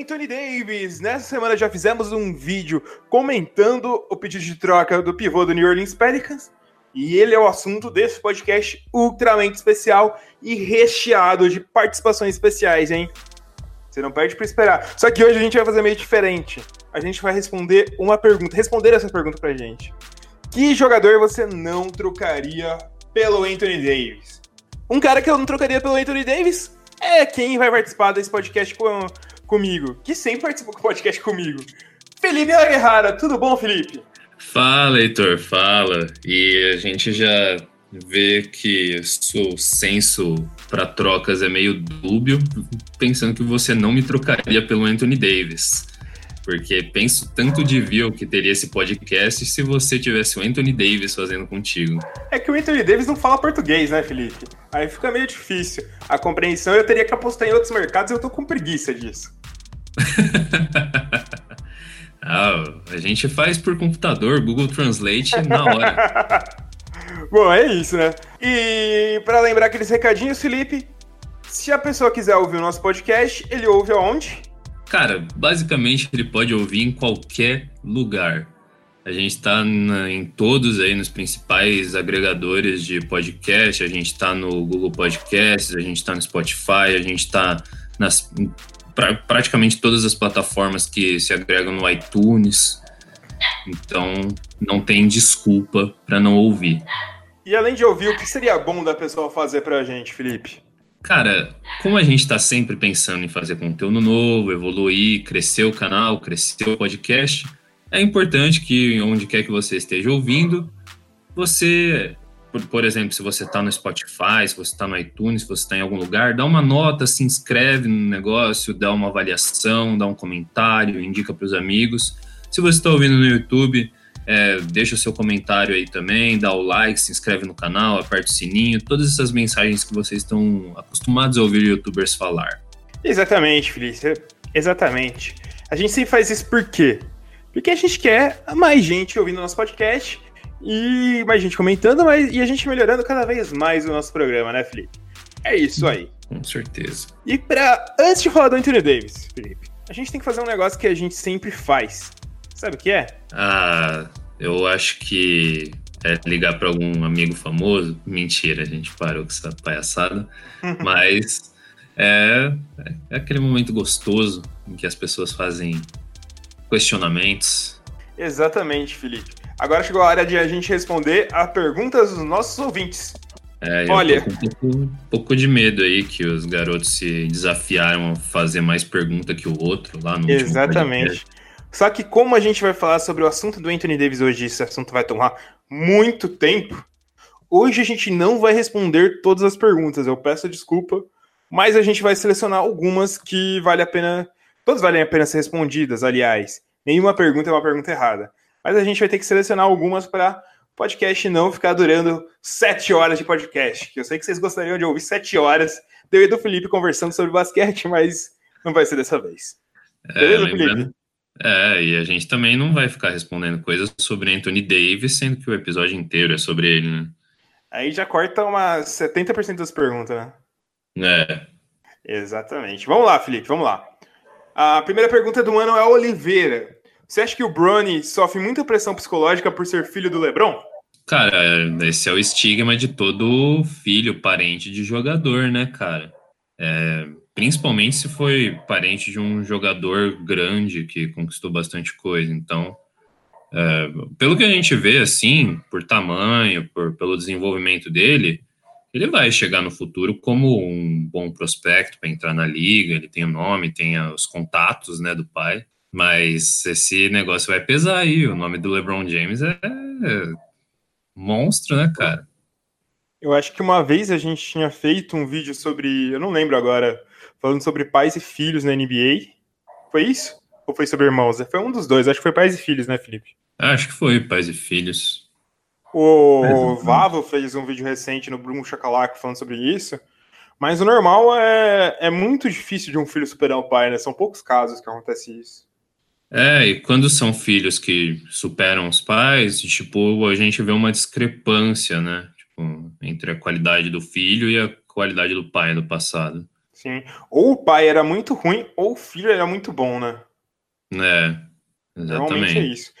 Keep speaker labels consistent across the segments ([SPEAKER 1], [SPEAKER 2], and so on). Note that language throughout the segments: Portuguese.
[SPEAKER 1] Anthony Davis? Nessa semana já fizemos um vídeo comentando o pedido de troca do pivô do New Orleans Pelicans. E ele é o assunto desse podcast ultramente especial e recheado de participações especiais, hein? Você não perde para esperar. Só que hoje a gente vai fazer meio diferente. A gente vai responder uma pergunta, responder essa pergunta pra gente. Que jogador você não trocaria pelo Anthony Davis? Um cara que eu não trocaria pelo Anthony Davis é quem vai participar desse podcast com, comigo, que sempre participou do podcast comigo. Felipe Aguerrara, tudo bom, Felipe?
[SPEAKER 2] Fala, Heitor, fala. E a gente já vê que o senso para trocas é meio dúbio, pensando que você não me trocaria pelo Anthony Davis. Porque penso tanto de view que teria esse podcast se você tivesse o Anthony Davis fazendo contigo.
[SPEAKER 1] É que o Anthony Davis não fala português, né, Felipe? Aí fica meio difícil. A compreensão eu teria que apostar em outros mercados e eu tô com preguiça disso.
[SPEAKER 2] ah, a gente faz por computador, Google Translate na hora.
[SPEAKER 1] Bom, é isso, né? E para lembrar aqueles recadinhos, Felipe, se a pessoa quiser ouvir o nosso podcast, ele ouve aonde?
[SPEAKER 2] Cara, basicamente ele pode ouvir em qualquer lugar. A gente está em todos aí nos principais agregadores de podcast. A gente está no Google Podcasts, a gente está no Spotify, a gente está nas pra, praticamente todas as plataformas que se agregam no iTunes. Então não tem desculpa para não ouvir.
[SPEAKER 1] E além de ouvir, o que seria bom da pessoa fazer para a gente, Felipe?
[SPEAKER 2] Cara, como a gente está sempre pensando em fazer conteúdo novo, evoluir, crescer o canal, crescer o podcast, é importante que onde quer que você esteja ouvindo, você, por, por exemplo, se você está no Spotify, se você está no iTunes, se você está em algum lugar, dá uma nota, se inscreve no negócio, dá uma avaliação, dá um comentário, indica para os amigos. Se você está ouvindo no YouTube, é, deixa o seu comentário aí também, dá o like, se inscreve no canal, aperta o sininho, todas essas mensagens que vocês estão acostumados a ouvir youtubers falar.
[SPEAKER 1] Exatamente, Felícia. Exatamente. A gente sempre faz isso por quê? Porque a gente quer mais gente ouvindo nosso podcast e mais gente comentando, mas, e a gente melhorando cada vez mais o nosso programa, né, Felipe? É isso aí.
[SPEAKER 2] Com certeza.
[SPEAKER 1] E para antes de falar do Anthony Davis, Felipe, a gente tem que fazer um negócio que a gente sempre faz. Sabe o que é?
[SPEAKER 2] Ah, eu acho que é ligar para algum amigo famoso. Mentira, a gente parou com essa palhaçada. Mas é, é aquele momento gostoso em que as pessoas fazem questionamentos.
[SPEAKER 1] Exatamente, Felipe. Agora chegou a hora de a gente responder a perguntas dos nossos ouvintes.
[SPEAKER 2] É, Olha, com um pouco, um pouco, de medo aí que os garotos se desafiaram a fazer mais pergunta que o outro lá no
[SPEAKER 1] Exatamente. Só que como a gente vai falar sobre o assunto do Anthony Davis hoje, esse assunto vai tomar muito tempo, hoje a gente não vai responder todas as perguntas, eu peço desculpa, mas a gente vai selecionar algumas que vale a pena, todas valem a pena ser respondidas, aliás. Nenhuma pergunta é uma pergunta errada. Mas a gente vai ter que selecionar algumas para o podcast não ficar durando sete horas de podcast. Que eu sei que vocês gostariam de ouvir sete horas do do Felipe conversando sobre basquete, mas não vai ser dessa vez.
[SPEAKER 2] É, Beleza, Felipe? É, e a gente também não vai ficar respondendo coisas sobre Anthony Davis, sendo que o episódio inteiro é sobre ele, né?
[SPEAKER 1] Aí já corta umas 70% das perguntas, né?
[SPEAKER 2] É.
[SPEAKER 1] Exatamente. Vamos lá, Felipe, vamos lá. A primeira pergunta é do Manuel Oliveira. Você acha que o Bronny sofre muita pressão psicológica por ser filho do LeBron?
[SPEAKER 2] Cara, esse é o estigma de todo filho, parente de jogador, né, cara? É, principalmente se foi parente de um jogador grande que conquistou bastante coisa. Então, é, pelo que a gente vê, assim, por tamanho, por, pelo desenvolvimento dele, ele vai chegar no futuro como um bom prospecto para entrar na liga. Ele tem o nome, tem os contatos, né, do pai. Mas esse negócio vai pesar aí. O nome do LeBron James é, é monstro, né, cara?
[SPEAKER 1] Eu acho que uma vez a gente tinha feito um vídeo sobre, eu não lembro agora, falando sobre pais e filhos na NBA. Foi isso? Ou foi sobre irmãos? Foi um dos dois, acho que foi pais e filhos, né, Felipe?
[SPEAKER 2] Acho que foi pais e filhos.
[SPEAKER 1] O é, Vavo fez um vídeo recente no Bruno Chacalaco falando sobre isso. Mas o normal é, é muito difícil de um filho superar o pai, né? São poucos casos que acontece isso.
[SPEAKER 2] É, e quando são filhos que superam os pais, tipo, a gente vê uma discrepância, né? Tipo, entre a qualidade do filho e a qualidade do pai do passado.
[SPEAKER 1] Sim. Ou o pai era muito ruim, ou o filho era muito bom, né?
[SPEAKER 2] É, exatamente.
[SPEAKER 1] é isso.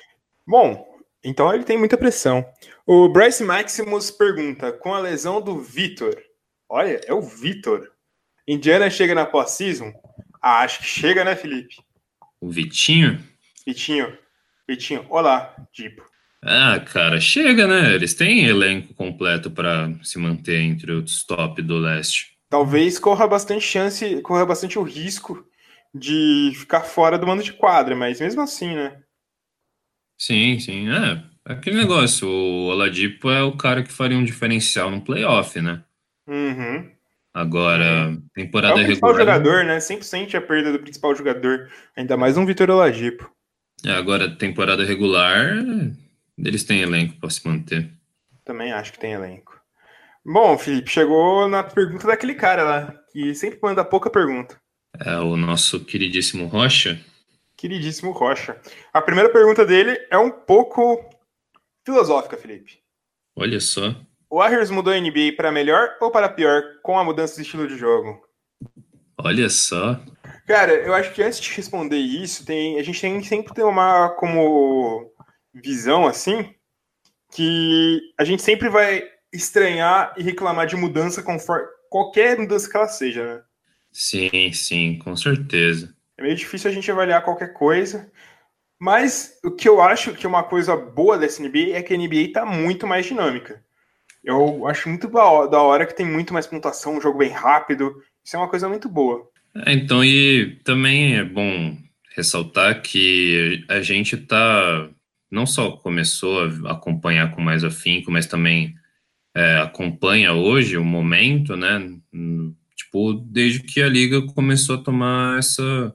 [SPEAKER 1] Bom, então ele tem muita pressão. O Bryce Maximus pergunta: com a lesão do Vitor, olha, é o Vitor. Indiana chega na pós-season? Ah, acho que chega, né, Felipe?
[SPEAKER 2] O Vitinho?
[SPEAKER 1] Vitinho. Vitinho, olá, tipo.
[SPEAKER 2] Ah, cara, chega, né? Eles têm elenco completo para se manter entre os top do leste
[SPEAKER 1] talvez corra bastante chance, corra bastante o risco de ficar fora do mando de quadra, mas mesmo assim, né?
[SPEAKER 2] Sim, sim. É, aquele negócio, o Oladipo é o cara que faria um diferencial no playoff, né?
[SPEAKER 1] Uhum.
[SPEAKER 2] Agora, uhum. temporada regular... É o
[SPEAKER 1] principal regular... jogador, né? Sempre sente a perda do principal jogador, ainda mais um Vitor Oladipo.
[SPEAKER 2] É, agora, temporada regular, eles têm elenco para se manter.
[SPEAKER 1] Também acho que tem elenco. Bom, Felipe, chegou na pergunta daquele cara lá, que sempre manda pouca pergunta.
[SPEAKER 2] É o nosso queridíssimo Rocha.
[SPEAKER 1] Queridíssimo Rocha. A primeira pergunta dele é um pouco filosófica, Felipe.
[SPEAKER 2] Olha só.
[SPEAKER 1] O Warriors mudou a NBA para melhor ou para pior com a mudança de estilo de jogo?
[SPEAKER 2] Olha só.
[SPEAKER 1] Cara, eu acho que antes de responder isso, tem, a gente tem que sempre ter uma como visão assim que a gente sempre vai estranhar e reclamar de mudança conforme qualquer mudança que ela seja, né?
[SPEAKER 2] Sim, sim, com certeza.
[SPEAKER 1] É meio difícil a gente avaliar qualquer coisa. Mas o que eu acho que é uma coisa boa dessa NBA é que a NBA está muito mais dinâmica. Eu acho muito da hora que tem muito mais pontuação, um jogo bem rápido. Isso é uma coisa muito boa.
[SPEAKER 2] É, então, e também é bom ressaltar que a gente tá não só começou a acompanhar com mais afinco, mas também é, acompanha hoje o momento, né? Tipo, desde que a liga começou a tomar essa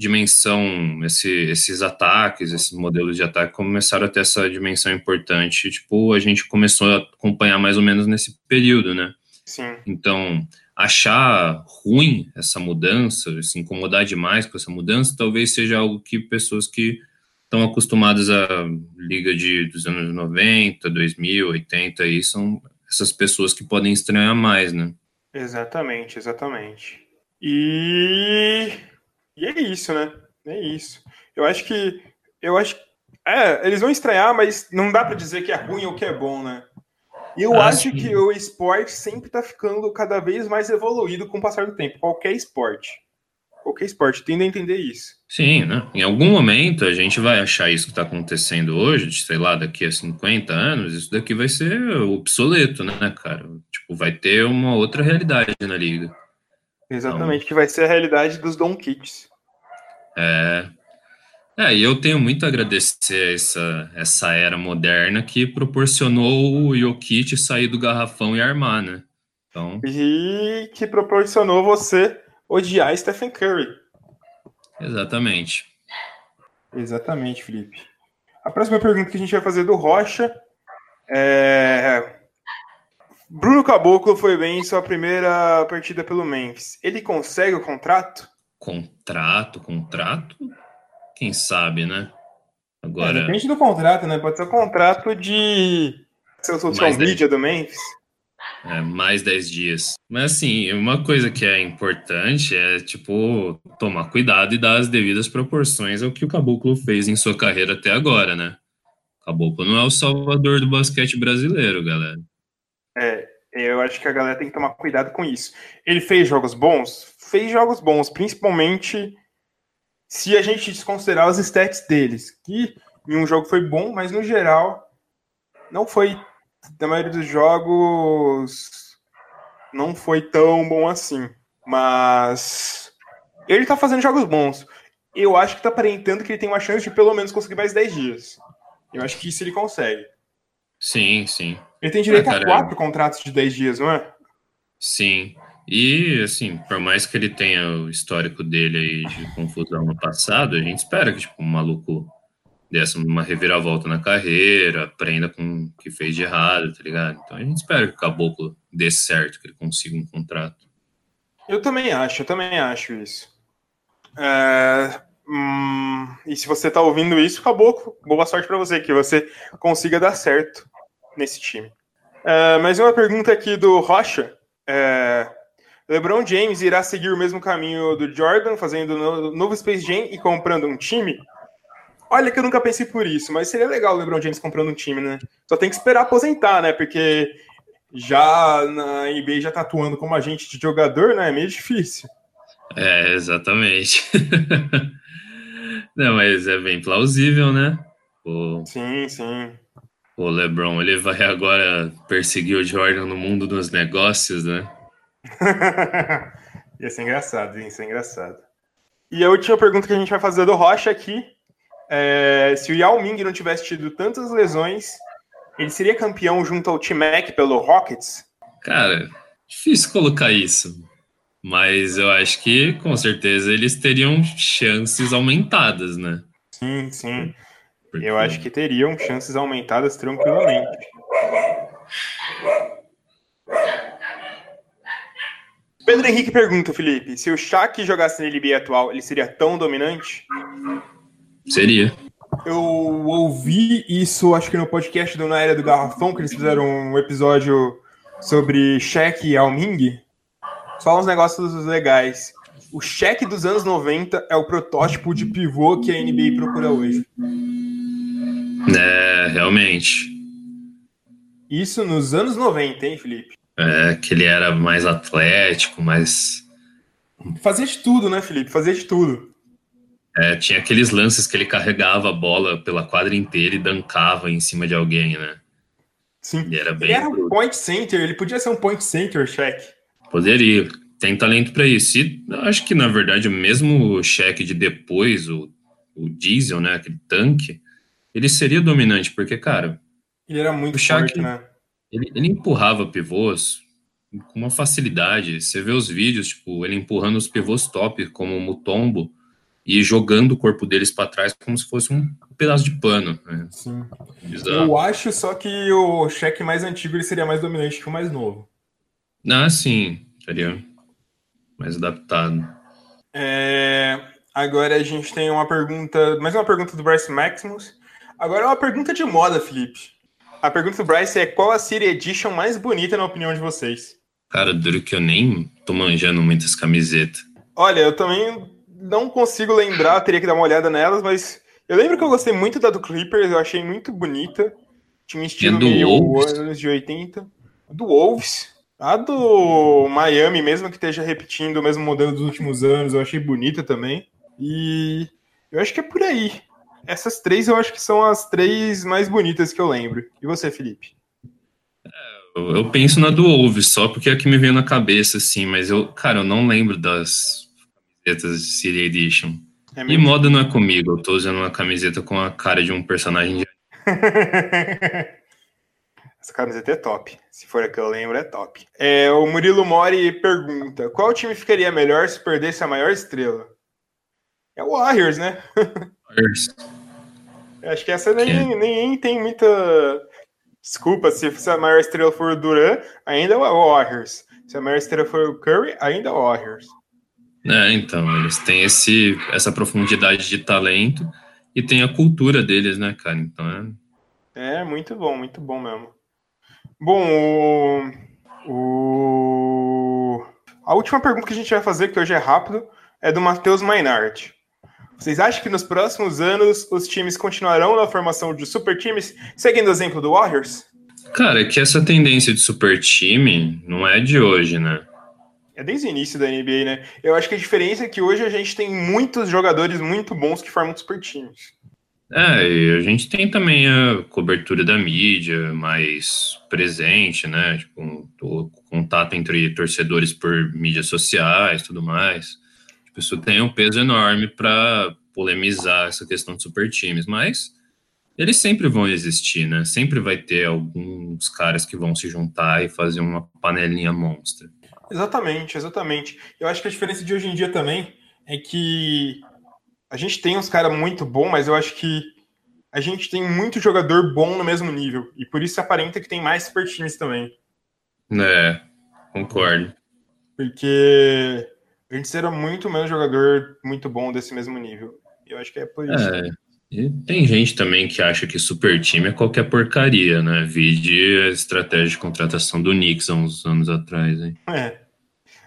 [SPEAKER 2] dimensão, esse, esses ataques, esses modelos de ataque começaram a ter essa dimensão importante. Tipo, a gente começou a acompanhar mais ou menos nesse período, né?
[SPEAKER 1] Sim.
[SPEAKER 2] Então, achar ruim essa mudança, se incomodar demais com essa mudança, talvez seja algo que pessoas que estão acostumados à liga de, dos anos 90, 2000, 80, aí são essas pessoas que podem estranhar mais, né?
[SPEAKER 1] Exatamente, exatamente. E, e é isso, né? É isso. Eu acho que eu acho é, eles vão estranhar, mas não dá para dizer que é ruim ou que é bom, né? Eu ah, acho sim. que o esporte sempre está ficando cada vez mais evoluído com o passar do tempo, qualquer esporte qualquer esporte, tende a entender isso.
[SPEAKER 2] Sim, né? Em algum momento a gente vai achar isso que está acontecendo hoje, sei lá, daqui a 50 anos, isso daqui vai ser obsoleto, né, cara? Tipo, vai ter uma outra realidade na liga.
[SPEAKER 1] Exatamente, então, que vai ser a realidade dos Don Kits.
[SPEAKER 2] É. É, e eu tenho muito a agradecer essa, essa era moderna que proporcionou o Jokic sair do garrafão e armar, né? Então...
[SPEAKER 1] E que proporcionou você odiar Stephen Curry.
[SPEAKER 2] Exatamente.
[SPEAKER 1] Exatamente, Felipe. A próxima pergunta que a gente vai fazer do Rocha é. Bruno Caboclo foi bem em sua primeira partida pelo Memphis. Ele consegue o contrato?
[SPEAKER 2] Contrato, contrato? Quem sabe, né? Agora.
[SPEAKER 1] É, depende do contrato, né? Pode ser o contrato de seu social media do Memphis.
[SPEAKER 2] É, mais 10 dias. Mas assim, uma coisa que é importante é, tipo, tomar cuidado e dar as devidas proporções ao que o Caboclo fez em sua carreira até agora, né? O Caboclo não é o salvador do basquete brasileiro, galera.
[SPEAKER 1] É, eu acho que a galera tem que tomar cuidado com isso. Ele fez jogos bons? Fez jogos bons, principalmente se a gente desconsiderar os stats deles, que em um jogo foi bom, mas no geral não foi da maioria dos jogos não foi tão bom assim. Mas ele tá fazendo jogos bons. Eu acho que tá aparentando que ele tem uma chance de pelo menos conseguir mais 10 dias. Eu acho que isso ele consegue.
[SPEAKER 2] Sim, sim.
[SPEAKER 1] Ele tem direito ah, a quatro contratos de 10 dias, não é?
[SPEAKER 2] Sim. E, assim, por mais que ele tenha o histórico dele aí de confusão no passado, a gente espera que, tipo, um maluco dessa uma reviravolta na carreira, aprenda com o que fez de errado, tá ligado? Então a gente espera que o Caboclo dê certo, que ele consiga um contrato.
[SPEAKER 1] Eu também acho, eu também acho isso. É, hum, e se você tá ouvindo isso, Caboclo, boa sorte para você, que você consiga dar certo nesse time. É, mais uma pergunta aqui do Rocha. É, LeBron James irá seguir o mesmo caminho do Jordan, fazendo novo Space Jam e comprando um time? Olha que eu nunca pensei por isso, mas seria legal o LeBron James comprando um time, né? Só tem que esperar aposentar, né? Porque já na NBA já tá atuando como agente de jogador, né? É meio difícil.
[SPEAKER 2] É, exatamente. Não, mas é bem plausível, né?
[SPEAKER 1] O, sim, sim.
[SPEAKER 2] O LeBron, ele vai agora perseguir o Jordan no mundo dos negócios, né?
[SPEAKER 1] ia ser engraçado, ia ser engraçado. E a última pergunta que a gente vai fazer do Rocha aqui é, se o Yao Ming não tivesse tido tantas lesões, ele seria campeão junto ao T-Mac pelo Rockets?
[SPEAKER 2] Cara, difícil colocar isso. Mas eu acho que com certeza eles teriam chances aumentadas, né?
[SPEAKER 1] Sim, sim. Porque... Eu acho que teriam chances aumentadas tranquilamente. Pedro Henrique pergunta, Felipe, se o Shaq jogasse na NBA atual, ele seria tão dominante?
[SPEAKER 2] Seria.
[SPEAKER 1] Eu ouvi isso, acho que no podcast do Na Era do Garrafão, que eles fizeram um episódio sobre Shaq e Alming. Só uns negócios legais. O Shaq dos anos 90 é o protótipo de pivô que a NBA procura hoje.
[SPEAKER 2] É, realmente.
[SPEAKER 1] Isso nos anos 90, hein, Felipe?
[SPEAKER 2] É, que ele era mais atlético, mais.
[SPEAKER 1] Fazia de tudo, né, Felipe? Fazia de tudo.
[SPEAKER 2] É, tinha aqueles lances que ele carregava a bola pela quadra inteira e dancava em cima de alguém, né?
[SPEAKER 1] Sim. Ele era, bem ele era um point center, ele podia ser um point center, Shaq.
[SPEAKER 2] Poderia. Tem talento para isso. E acho que, na verdade, mesmo o Shaq de depois, o, o Diesel, né? Aquele tanque, ele seria dominante, porque, cara.
[SPEAKER 1] Ele era muito o Shaq, forte, né?
[SPEAKER 2] Ele, ele empurrava pivôs com uma facilidade. Você vê os vídeos, tipo, ele empurrando os pivôs top, como o Mutombo e jogando o corpo deles para trás como se fosse um pedaço de pano. Né?
[SPEAKER 1] Sim. Eu acho só que o cheque mais antigo ele seria mais dominante que o mais novo.
[SPEAKER 2] Ah, sim, seria mais adaptado.
[SPEAKER 1] É... Agora a gente tem uma pergunta, mais uma pergunta do Bryce Maximus. Agora é uma pergunta de moda, Felipe. A pergunta do Bryce é qual a City Edition mais bonita na opinião de vocês?
[SPEAKER 2] Cara, duro que eu nem tô manjando muitas camisetas.
[SPEAKER 1] Olha, eu também não consigo lembrar, teria que dar uma olhada nelas, mas eu lembro que eu gostei muito da do Clippers, eu achei muito bonita. Tinha um estilo meio Wolves. anos de 80. Do Wolves. A do Miami, mesmo que esteja repetindo o mesmo modelo dos últimos anos, eu achei bonita também. E eu acho que é por aí. Essas três eu acho que são as três mais bonitas que eu lembro. E você, Felipe?
[SPEAKER 2] É, eu penso na do Wolves, só porque é a que me veio na cabeça, assim, mas eu, cara, eu não lembro das camisetas de City Edition. É e moda não é comigo, eu tô usando uma camiseta com a cara de um personagem de.
[SPEAKER 1] Essa camiseta é top. Se for a que eu lembro, é top. É, o Murilo Mori pergunta: qual time ficaria melhor se perdesse a maior estrela? É o Warriors, né? Warriors. Acho que essa nem, nem tem muita. Desculpa, se a maior estrela for o Duran, ainda é o Warriors. Se a maior estrela for o Curry, ainda é o Warriors.
[SPEAKER 2] É, então, eles têm esse, essa profundidade de talento e tem a cultura deles, né, cara? Então
[SPEAKER 1] é. É, muito bom, muito bom mesmo. Bom, o, o... a última pergunta que a gente vai fazer, que hoje é rápido, é do Matheus Mainart. Vocês acham que nos próximos anos os times continuarão na formação de super times, seguindo o exemplo do Warriors?
[SPEAKER 2] Cara, é que essa tendência de super time não é de hoje, né?
[SPEAKER 1] É desde o início da NBA, né? Eu acho que a diferença é que hoje a gente tem muitos jogadores muito bons que formam super times.
[SPEAKER 2] É, e a gente tem também a cobertura da mídia mais presente, né? Tipo, o contato entre torcedores por mídias sociais tudo mais. Isso tem um peso enorme para polemizar essa questão de super times, mas eles sempre vão existir, né? Sempre vai ter alguns caras que vão se juntar e fazer uma panelinha monstra.
[SPEAKER 1] Exatamente, exatamente. Eu acho que a diferença de hoje em dia também é que a gente tem uns caras muito bons, mas eu acho que a gente tem muito jogador bom no mesmo nível. E por isso aparenta que tem mais super times também.
[SPEAKER 2] É, concordo.
[SPEAKER 1] Porque a gente será muito menos jogador muito bom desse mesmo nível. Eu acho que é por isso. É.
[SPEAKER 2] E tem gente também que acha que super time é qualquer porcaria, né? Vide a estratégia de contratação do Knicks há uns anos atrás, hein?
[SPEAKER 1] É.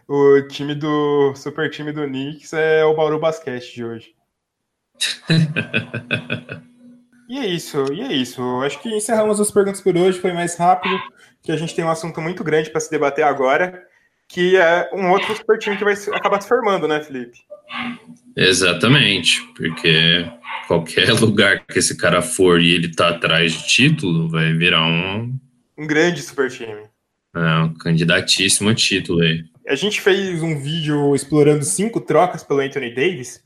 [SPEAKER 1] o time do super time do Knicks é o Bauru Basquete de hoje. e é isso, e é isso. Acho que encerramos as perguntas por hoje, foi mais rápido, que a gente tem um assunto muito grande para se debater agora, que é um outro super time que vai acabar se formando, né, Felipe?
[SPEAKER 2] Exatamente, porque qualquer lugar que esse cara for e ele tá atrás de título, vai virar um.
[SPEAKER 1] Um grande super time.
[SPEAKER 2] É, um candidatíssimo a título aí.
[SPEAKER 1] A gente fez um vídeo explorando cinco trocas pelo Anthony Davis,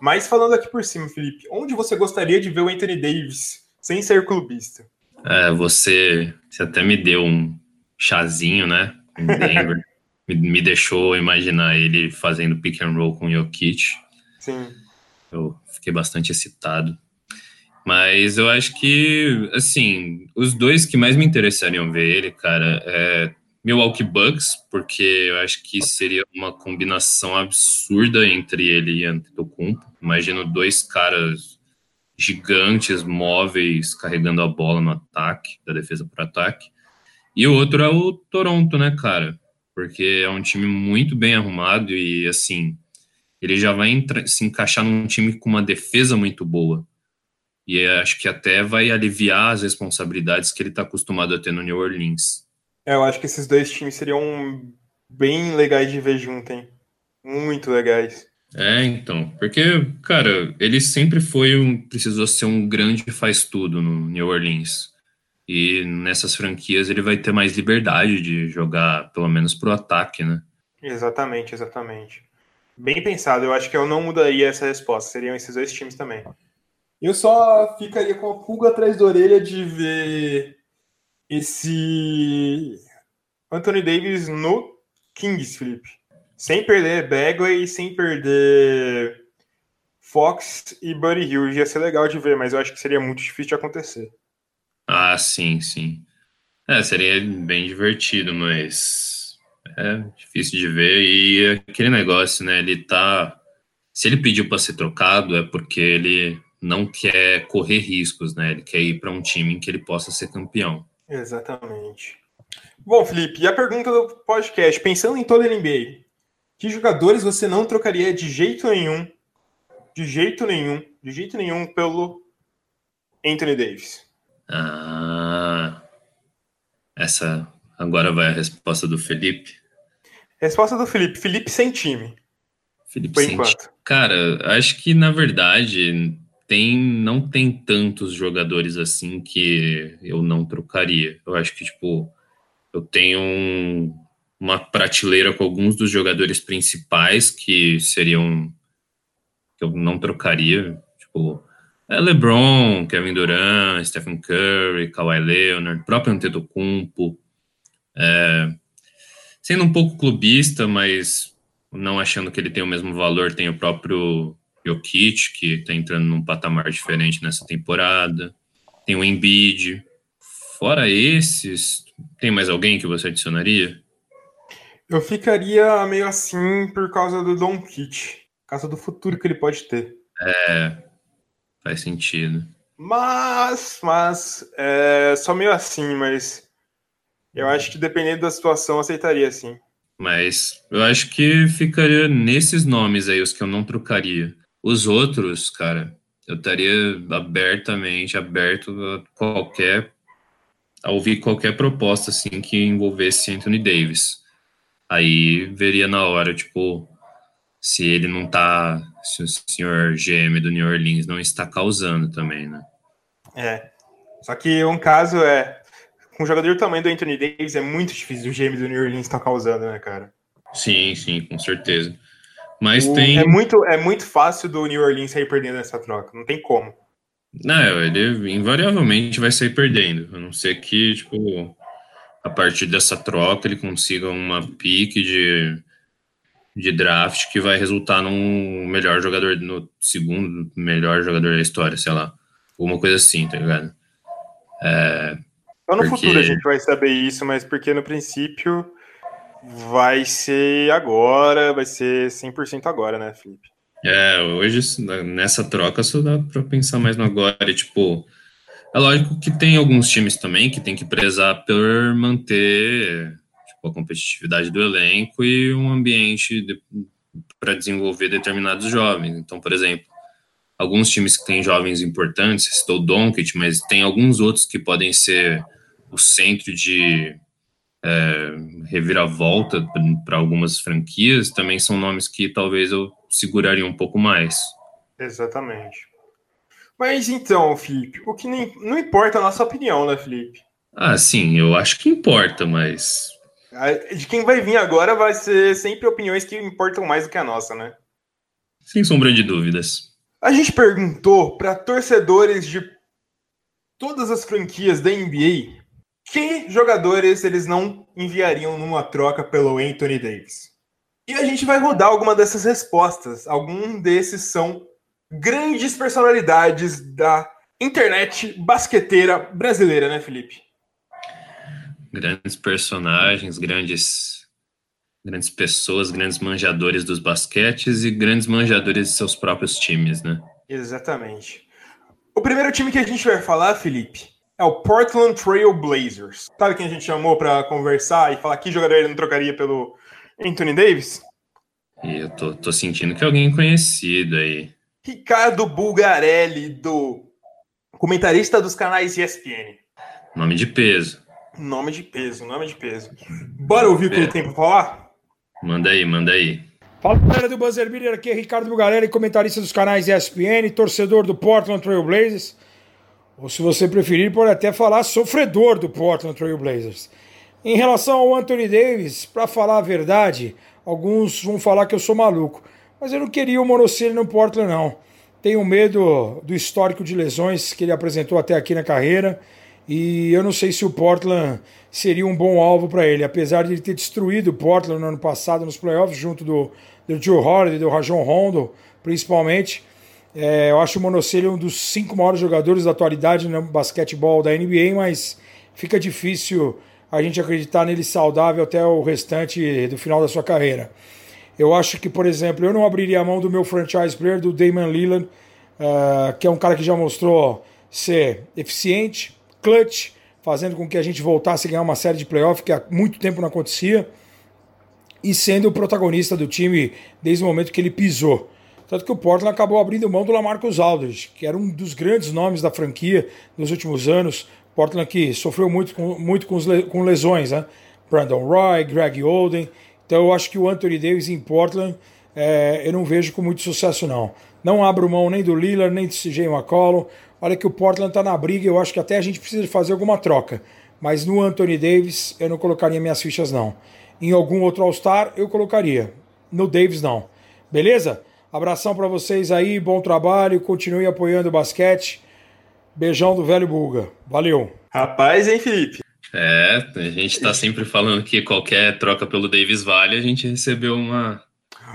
[SPEAKER 1] mas falando aqui por cima, Felipe, onde você gostaria de ver o Anthony Davis sem ser clubista?
[SPEAKER 2] É, você, você até me deu um chazinho, né? Em Denver. me, me deixou imaginar ele fazendo pick and roll com o Jokic.
[SPEAKER 1] Sim.
[SPEAKER 2] Eu fiquei bastante excitado. Mas eu acho que, assim, os dois que mais me interessariam ver ele, cara, é Milwaukee Bucks, porque eu acho que seria uma combinação absurda entre ele e Antetokounmpo. Imagino dois caras gigantes, móveis, carregando a bola no ataque, da defesa para ataque. E o outro é o Toronto, né, cara? Porque é um time muito bem arrumado e, assim, ele já vai se encaixar num time com uma defesa muito boa. E acho que até vai aliviar as responsabilidades que ele está acostumado a ter no New Orleans.
[SPEAKER 1] É, eu acho que esses dois times seriam bem legais de ver junto, hein? Muito legais.
[SPEAKER 2] É, então, porque, cara, ele sempre foi um, precisou ser um grande faz tudo no New Orleans. E nessas franquias ele vai ter mais liberdade de jogar, pelo menos pro ataque, né?
[SPEAKER 1] Exatamente, exatamente. Bem pensado, eu acho que eu não mudaria essa resposta, seriam esses dois times também. Eu só ficaria com a pulga atrás da orelha de ver esse Anthony Davis no Kings, Felipe. Sem perder Bagley, sem perder Fox e Buddy Hill. Ia ser legal de ver, mas eu acho que seria muito difícil de acontecer.
[SPEAKER 2] Ah, sim, sim. É, seria bem divertido, mas é difícil de ver. E aquele negócio, né? Ele tá. Se ele pediu para ser trocado, é porque ele não quer correr riscos, né? Ele quer ir para um time em que ele possa ser campeão.
[SPEAKER 1] Exatamente. Bom, Felipe, e a pergunta do podcast, pensando em toda a NBA, que jogadores você não trocaria de jeito nenhum, de jeito nenhum, de jeito nenhum pelo Anthony Davis?
[SPEAKER 2] Ah, essa agora vai a resposta do Felipe.
[SPEAKER 1] Resposta do Felipe. Felipe sem time.
[SPEAKER 2] Felipe Por sem enquanto. Cara, acho que na verdade tem não tem tantos jogadores assim que eu não trocaria. Eu acho que tipo eu tenho um, uma prateleira com alguns dos jogadores principais que seriam que eu não trocaria, tipo LeBron, Kevin Durant, Stephen Curry, Kawhi Leonard, próprio Antetokounmpo, é, sendo um pouco clubista, mas não achando que ele tem o mesmo valor, tem o próprio Jokic, que está entrando num patamar diferente nessa temporada. Tem o Embiid. Fora esses, tem mais alguém que você adicionaria?
[SPEAKER 1] Eu ficaria meio assim por causa do Don Kit, por causa do futuro que ele pode ter.
[SPEAKER 2] É, faz sentido.
[SPEAKER 1] Mas, mas, é só meio assim, mas eu acho que dependendo da situação, aceitaria sim.
[SPEAKER 2] Mas eu acho que ficaria nesses nomes aí, os que eu não trocaria. Os outros, cara, eu estaria abertamente aberto a qualquer a ouvir qualquer proposta assim que envolvesse Anthony Davis. Aí veria na hora, tipo, se ele não tá, se o senhor GM do New Orleans não está causando também, né?
[SPEAKER 1] É. Só que um caso é com um jogador do tamanho do Anthony Davis é muito difícil o GM do New Orleans estar tá causando, né, cara?
[SPEAKER 2] Sim, sim, com certeza. Mas
[SPEAKER 1] o,
[SPEAKER 2] tem.
[SPEAKER 1] É muito, é muito fácil do New Orleans sair perdendo essa troca. Não tem como.
[SPEAKER 2] Não, ele invariavelmente vai sair perdendo. A não ser que, tipo, a partir dessa troca ele consiga uma pique de, de draft que vai resultar num melhor jogador, no segundo melhor jogador da história, sei lá. Alguma coisa assim, tá ligado?
[SPEAKER 1] É, Só no porque... futuro a gente vai saber isso, mas porque no princípio Vai ser agora, vai ser 100% agora, né, Felipe?
[SPEAKER 2] É, hoje nessa troca só dá para pensar mais no agora. tipo, é lógico que tem alguns times também que tem que prezar por manter com a competitividade do elenco e um ambiente de, para desenvolver determinados jovens. Então, por exemplo, alguns times que têm jovens importantes, citou o Doncic, mas tem alguns outros que podem ser o centro de é, reviravolta para algumas franquias, também são nomes que talvez eu seguraria um pouco mais.
[SPEAKER 1] Exatamente. Mas então, Felipe, o que não, não importa a nossa opinião, né, Felipe?
[SPEAKER 2] Ah, sim, eu acho que importa, mas.
[SPEAKER 1] De quem vai vir agora vai ser sempre opiniões que importam mais do que a nossa, né?
[SPEAKER 2] Sem sombra de dúvidas.
[SPEAKER 1] A gente perguntou para torcedores de todas as franquias da NBA que jogadores eles não enviariam numa troca pelo Anthony Davis. E a gente vai rodar alguma dessas respostas. Alguns desses são grandes personalidades da internet basqueteira brasileira, né, Felipe?
[SPEAKER 2] Grandes personagens, grandes grandes pessoas, grandes manjadores dos basquetes e grandes manjadores de seus próprios times, né?
[SPEAKER 1] Exatamente. O primeiro time que a gente vai falar, Felipe, é o Portland Trail Blazers. Sabe quem a gente chamou para conversar e falar que jogador ele não trocaria pelo Anthony Davis?
[SPEAKER 2] E eu tô, tô sentindo que é alguém conhecido aí.
[SPEAKER 1] Ricardo Bulgarelli, do comentarista dos canais ESPN.
[SPEAKER 2] Nome de peso.
[SPEAKER 1] Nome de peso, nome de peso. Bora ouvir o que ele tem para falar?
[SPEAKER 2] Manda aí, manda aí.
[SPEAKER 3] Fala galera do Buzzer Beater, aqui é Ricardo Bugarelli, comentarista dos canais ESPN, torcedor do Portland Trail Blazers. Ou se você preferir, pode até falar sofredor do Portland Trail Blazers. Em relação ao Anthony Davis, para falar a verdade, alguns vão falar que eu sou maluco. Mas eu não queria o Monocelli no Portland, não. Tenho medo do histórico de lesões que ele apresentou até aqui na carreira. E eu não sei se o Portland seria um bom alvo para ele, apesar de ele ter destruído o Portland no ano passado nos playoffs, junto do, do Joe Holiday, do Rajon Rondo, principalmente. É, eu acho o Monocelli um dos cinco maiores jogadores da atualidade no basquetebol da NBA, mas fica difícil a gente acreditar nele saudável até o restante do final da sua carreira. Eu acho que, por exemplo, eu não abriria a mão do meu franchise player, do Damon Lillard, uh, que é um cara que já mostrou ser eficiente, clutch, fazendo com que a gente voltasse a ganhar uma série de playoffs que há muito tempo não acontecia, e sendo o protagonista do time desde o momento que ele pisou. Tanto que o Portland acabou abrindo mão do Lamarcus Aldridge, que era um dos grandes nomes da franquia nos últimos anos. Portland que sofreu muito com, muito com, com lesões, né? Brandon Roy, Greg Oden. Então eu acho que o Anthony Davis em Portland é, eu não vejo com muito sucesso, não. Não abro mão nem do Lillard, nem do CJ McCollum. Olha que o Portland está na briga, eu acho que até a gente precisa fazer alguma troca. Mas no Anthony Davis eu não colocaria minhas fichas, não. Em algum outro All-Star eu colocaria. No Davis, não. Beleza? Abração para vocês aí, bom trabalho, continue apoiando o basquete. Beijão do velho Bulga. Valeu.
[SPEAKER 1] Rapaz, hein, Felipe?
[SPEAKER 2] É, a gente está sempre falando que qualquer troca pelo Davis vale, a gente recebeu uma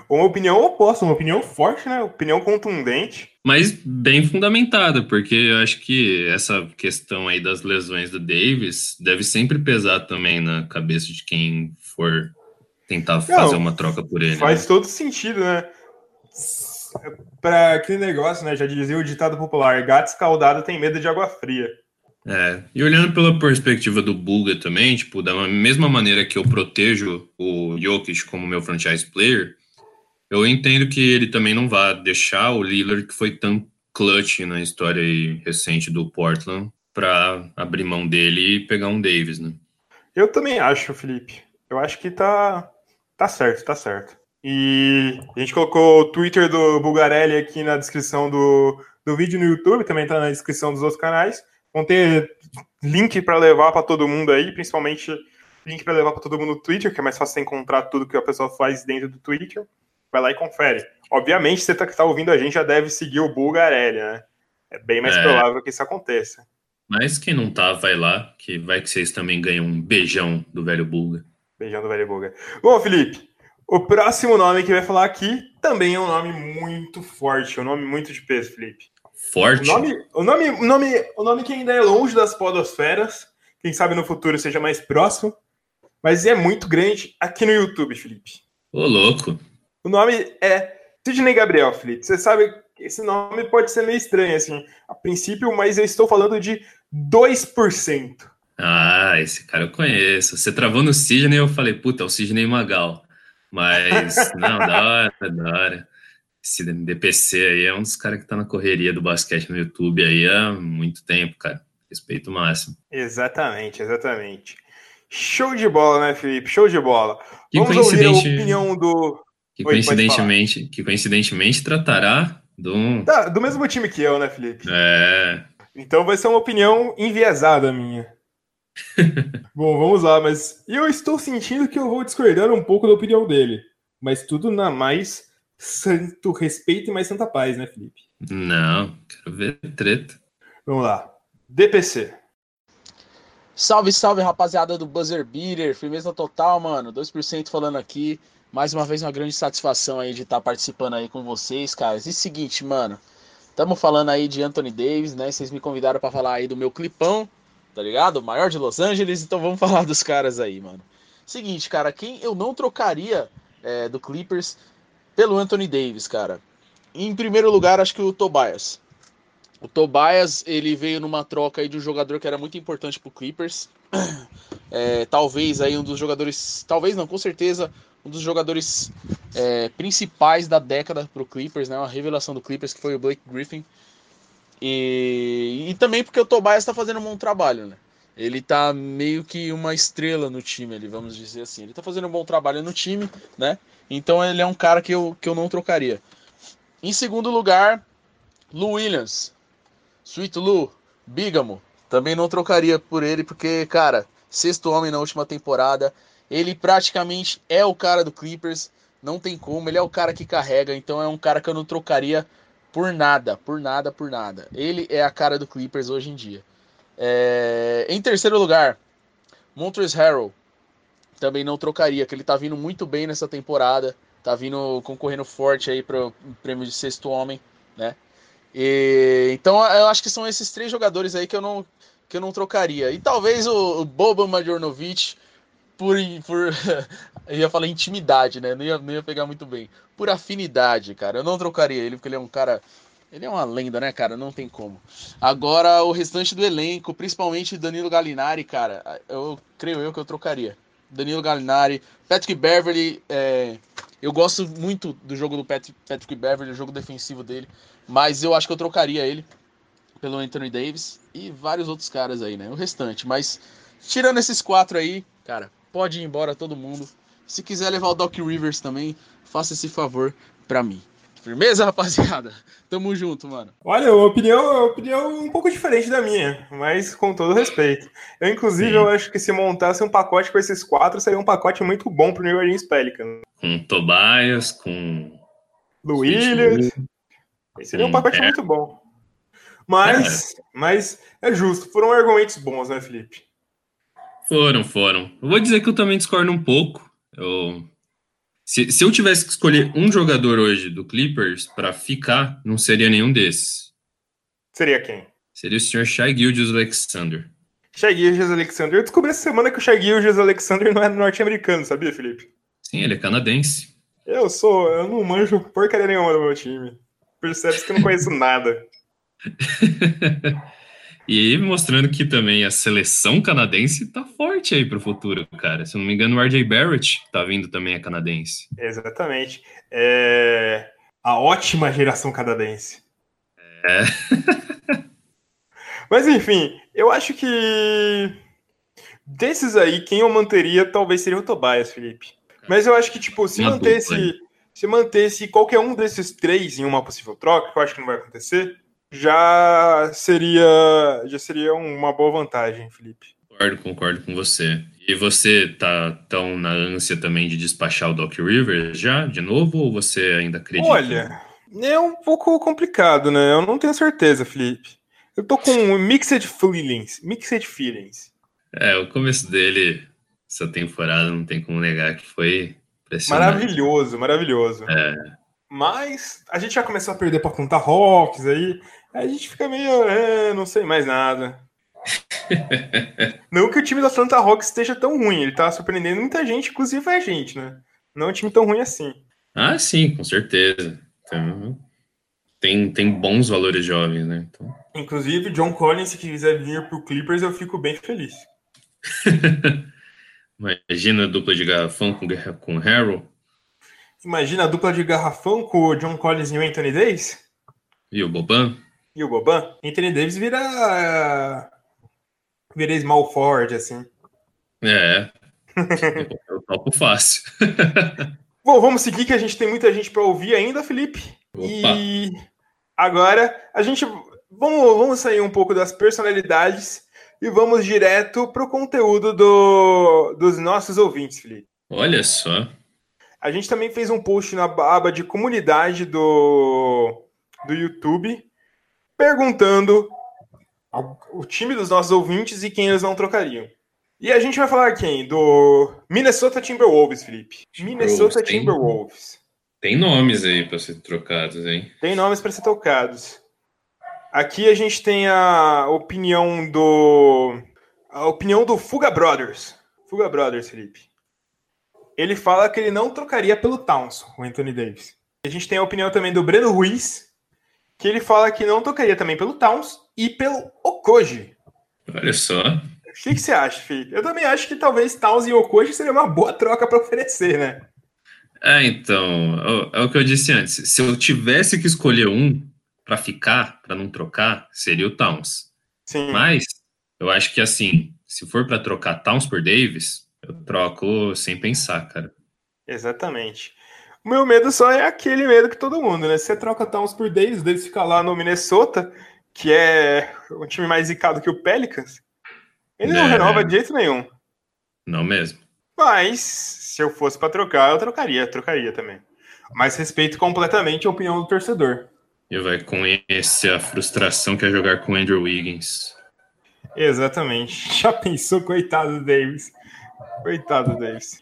[SPEAKER 1] uma opinião oposta, uma opinião forte, né? Opinião contundente.
[SPEAKER 2] Mas bem fundamentada, porque eu acho que essa questão aí das lesões do Davis deve sempre pesar também na cabeça de quem for tentar fazer Não, uma troca por ele.
[SPEAKER 1] Faz né? todo sentido, né? Para aquele negócio, né? Já dizia o ditado popular: gato escaldado tem medo de água fria.
[SPEAKER 2] É, e olhando pela perspectiva do Bulga também, tipo, da mesma maneira que eu protejo o Jokic como meu franchise player, eu entendo que ele também não vai deixar o Lillard, que foi tão clutch na história recente do Portland, para abrir mão dele e pegar um Davis, né?
[SPEAKER 1] Eu também acho, Felipe. Eu acho que tá, tá certo, tá certo. E a gente colocou o Twitter do Bulgarelli aqui na descrição do, do vídeo no YouTube, também tá na descrição dos outros canais. Vão ter link para levar para todo mundo aí, principalmente link para levar para todo mundo no Twitter, que é mais fácil encontrar tudo que a pessoa faz dentro do Twitter vai lá e confere. Obviamente, você tá, que está ouvindo a gente já deve seguir o Bulgarelli, né? É bem mais é. provável que isso aconteça.
[SPEAKER 2] Mas quem não tá, vai lá, que vai que vocês também ganham um beijão do velho Bulga.
[SPEAKER 1] Beijão do velho Bulga. Bom, Felipe, o próximo nome que vai falar aqui também é um nome muito forte, um nome muito de peso, Felipe.
[SPEAKER 2] Forte?
[SPEAKER 1] O nome, o nome, o nome, o nome que ainda é longe das podosferas, quem sabe no futuro seja mais próximo, mas é muito grande aqui no YouTube, Felipe.
[SPEAKER 2] Ô, louco.
[SPEAKER 1] O nome é Sidney Gabriel, Felipe. Você sabe que esse nome pode ser meio estranho, assim, a princípio, mas eu estou falando de 2%.
[SPEAKER 2] Ah, esse cara eu conheço. Você travou no Sidney, eu falei, puta, é o Sidney Magal. Mas, não, da hora, da hora. Esse DPC aí é um dos caras que tá na correria do basquete no YouTube aí há muito tempo, cara. Respeito máximo.
[SPEAKER 1] Exatamente, exatamente. Show de bola, né, Felipe? Show de bola.
[SPEAKER 2] Que
[SPEAKER 1] Vamos ouvir a opinião do.
[SPEAKER 2] Que Oi, coincidentemente, que coincidentemente tratará do.
[SPEAKER 1] Tá, do mesmo time que eu, né, Felipe?
[SPEAKER 2] É.
[SPEAKER 1] Então vai ser uma opinião enviesada minha. Bom, vamos lá, mas eu estou sentindo que eu vou discordar um pouco da opinião dele. Mas tudo na mais santo respeito e mais santa paz, né, Felipe?
[SPEAKER 2] Não, quero ver treta.
[SPEAKER 1] Vamos lá. DPC.
[SPEAKER 4] Salve, salve, rapaziada do Buzzer Beater. Firmeza total, mano. 2% falando aqui. Mais uma vez, uma grande satisfação aí de estar participando aí com vocês, caras. E seguinte, mano. Estamos falando aí de Anthony Davis, né? Vocês me convidaram para falar aí do meu clipão, tá ligado? O maior de Los Angeles. Então vamos falar dos caras aí, mano. Seguinte, cara. Quem eu não trocaria é, do Clippers pelo Anthony Davis, cara? Em primeiro lugar, acho que o Tobias. O Tobias, ele veio numa troca aí de um jogador que era muito importante pro Clippers. É, talvez aí um dos jogadores, talvez não, com certeza, um dos jogadores é, principais da década pro Clippers, né? Uma revelação do Clippers que foi o Blake Griffin. E, e também porque o Tobias tá fazendo um bom trabalho, né? Ele tá meio que uma estrela no time, ali, vamos dizer assim. Ele tá fazendo um bom trabalho no time, né? Então ele é um cara que eu, que eu não trocaria. Em segundo lugar, Lou Williams. Sweet Lou, Bigamo. Também não trocaria por ele, porque, cara, sexto homem na última temporada. Ele praticamente é o cara do Clippers. Não tem como, ele é o cara que carrega. Então é um cara que eu não trocaria por nada, por nada, por nada. Ele é a cara do Clippers hoje em dia. É... Em terceiro lugar, Montrezl Harrell. Também não trocaria, que ele tá vindo muito bem nessa temporada. Tá vindo concorrendo forte aí para o prêmio de sexto homem, né? E, então eu acho que são esses três jogadores aí que eu não, que eu não trocaria. E talvez o, o Boban Majornovic, por, por eu ia falar intimidade, né? Não ia, não ia pegar muito bem. Por afinidade, cara. Eu não trocaria ele, porque ele é um cara. Ele é uma lenda, né, cara? Não tem como. Agora, o restante do elenco, principalmente Danilo Gallinari, cara, eu creio eu que eu trocaria. Danilo Gallinari, Patrick Beverly, é, eu gosto muito do jogo do Patrick, Patrick Beverly, o jogo defensivo dele. Mas eu acho que eu trocaria ele pelo Anthony Davis e vários outros caras aí, né? O restante. Mas tirando esses quatro aí, cara, pode ir embora todo mundo. Se quiser levar o Doc Rivers também, faça esse favor pra mim. Firmeza, rapaziada? Tamo junto, mano.
[SPEAKER 1] Olha, uma opinião, uma opinião um pouco diferente da minha, mas com todo respeito. Eu, inclusive, Sim. eu acho que se montasse um pacote com esses quatro, seria um pacote muito bom pro New Orleans Pelicans.
[SPEAKER 2] Com Tobias, com...
[SPEAKER 1] Luílias, esse seria um pacote é. muito bom. Mas, é. mas é justo. Foram argumentos bons, né, Felipe?
[SPEAKER 2] Foram, foram. Eu vou dizer que eu também discordo um pouco. Eu... Se, se eu tivesse que escolher um jogador hoje do Clippers para ficar, não seria nenhum desses.
[SPEAKER 1] Seria quem?
[SPEAKER 2] Seria o Sr. Shai Gildius Alexander.
[SPEAKER 1] Shai Gildius Alexander. Eu descobri essa semana que o Shai Gildius Alexander não é norte-americano, sabia, Felipe?
[SPEAKER 2] Sim, ele é canadense.
[SPEAKER 1] Eu sou, eu não manjo porcaria nenhuma do meu time percebe que eu não conheço nada.
[SPEAKER 2] e mostrando que também a seleção canadense tá forte aí pro futuro, cara. Se eu não me engano, o RJ Barrett tá vindo também a canadense.
[SPEAKER 1] Exatamente. É... A ótima geração canadense.
[SPEAKER 2] É.
[SPEAKER 1] Mas enfim, eu acho que desses aí, quem eu manteria talvez seria o Tobias, Felipe. Mas eu acho que, tipo, se mantesse se mantesse qualquer um desses três em uma possível troca, que eu acho que não vai acontecer, já seria já seria uma boa vantagem, Felipe.
[SPEAKER 2] Concordo, concordo com você. E você tá tão na ânsia também de despachar o Doc Rivers já, de novo, ou você ainda acredita?
[SPEAKER 1] Olha, é um pouco complicado, né? Eu não tenho certeza, Felipe. Eu tô com mixed feelings, mixed feelings.
[SPEAKER 2] É, o começo dele, essa temporada, não tem como negar que foi
[SPEAKER 1] Maravilhoso, maravilhoso.
[SPEAKER 2] É.
[SPEAKER 1] Mas a gente já começou a perder para contar rocks aí. Aí a gente fica meio, é, não sei mais nada. não que o time da Santa Rocks esteja tão ruim, ele tá surpreendendo muita gente, inclusive a gente, né? Não é um time tão ruim assim.
[SPEAKER 2] Ah, sim, com certeza. Então, tem, tem bons valores jovens, né? Então...
[SPEAKER 1] Inclusive, John Collins, se quiser vir pro Clippers, eu fico bem feliz.
[SPEAKER 2] Imagina a dupla de garrafão com, com Harold.
[SPEAKER 1] Imagina a dupla de garrafão com o John Collins e o Anthony Davis.
[SPEAKER 2] E o Boban?
[SPEAKER 1] E o Boban. Anthony Davis vira. Vira small forward, assim.
[SPEAKER 2] É. Eu topo fácil.
[SPEAKER 1] Bom, vamos seguir que a gente tem muita gente para ouvir ainda, Felipe.
[SPEAKER 2] Opa.
[SPEAKER 1] E agora a gente vamos, vamos sair um pouco das personalidades e vamos direto para o conteúdo do, dos nossos ouvintes, Felipe.
[SPEAKER 2] Olha só.
[SPEAKER 1] A gente também fez um post na aba de comunidade do, do YouTube perguntando o time dos nossos ouvintes e quem eles não trocariam. E a gente vai falar quem? Do Minnesota Timberwolves, Felipe. Minnesota
[SPEAKER 2] tem-
[SPEAKER 1] Timberwolves.
[SPEAKER 2] Tem nomes aí para ser trocados, hein?
[SPEAKER 1] Tem nomes para ser tocados. Aqui a gente tem a opinião do. A opinião do Fuga Brothers. Fuga Brothers, Felipe. Ele fala que ele não trocaria pelo Towns, o Anthony Davis. A gente tem a opinião também do Breno Ruiz, que ele fala que não trocaria também pelo Towns e pelo Okoji.
[SPEAKER 2] Olha só.
[SPEAKER 1] O que, que você acha, Felipe? Eu também acho que talvez Towns e Okoji seria uma boa troca para oferecer, né?
[SPEAKER 2] É, então, é o- é o que eu disse antes. Se eu tivesse que escolher um para ficar, para não trocar, seria o Towns.
[SPEAKER 1] Sim.
[SPEAKER 2] Mas eu acho que assim, se for para trocar Towns por Davis, eu troco sem pensar, cara.
[SPEAKER 1] Exatamente. O meu medo só é aquele medo que todo mundo, né? Se você troca Towns por Davis, Davis fica lá no Minnesota, que é um time mais zicado que o Pelicans, ele não
[SPEAKER 2] É.
[SPEAKER 1] renova de jeito nenhum.
[SPEAKER 2] Não mesmo.
[SPEAKER 1] Mas, se eu fosse pra trocar, eu trocaria, trocaria também. Mas respeito completamente a opinião do torcedor.
[SPEAKER 2] E vai conhecer a frustração que é jogar com Andrew Wiggins.
[SPEAKER 1] Exatamente. Já pensou, coitado do Davis. Coitado do Davis.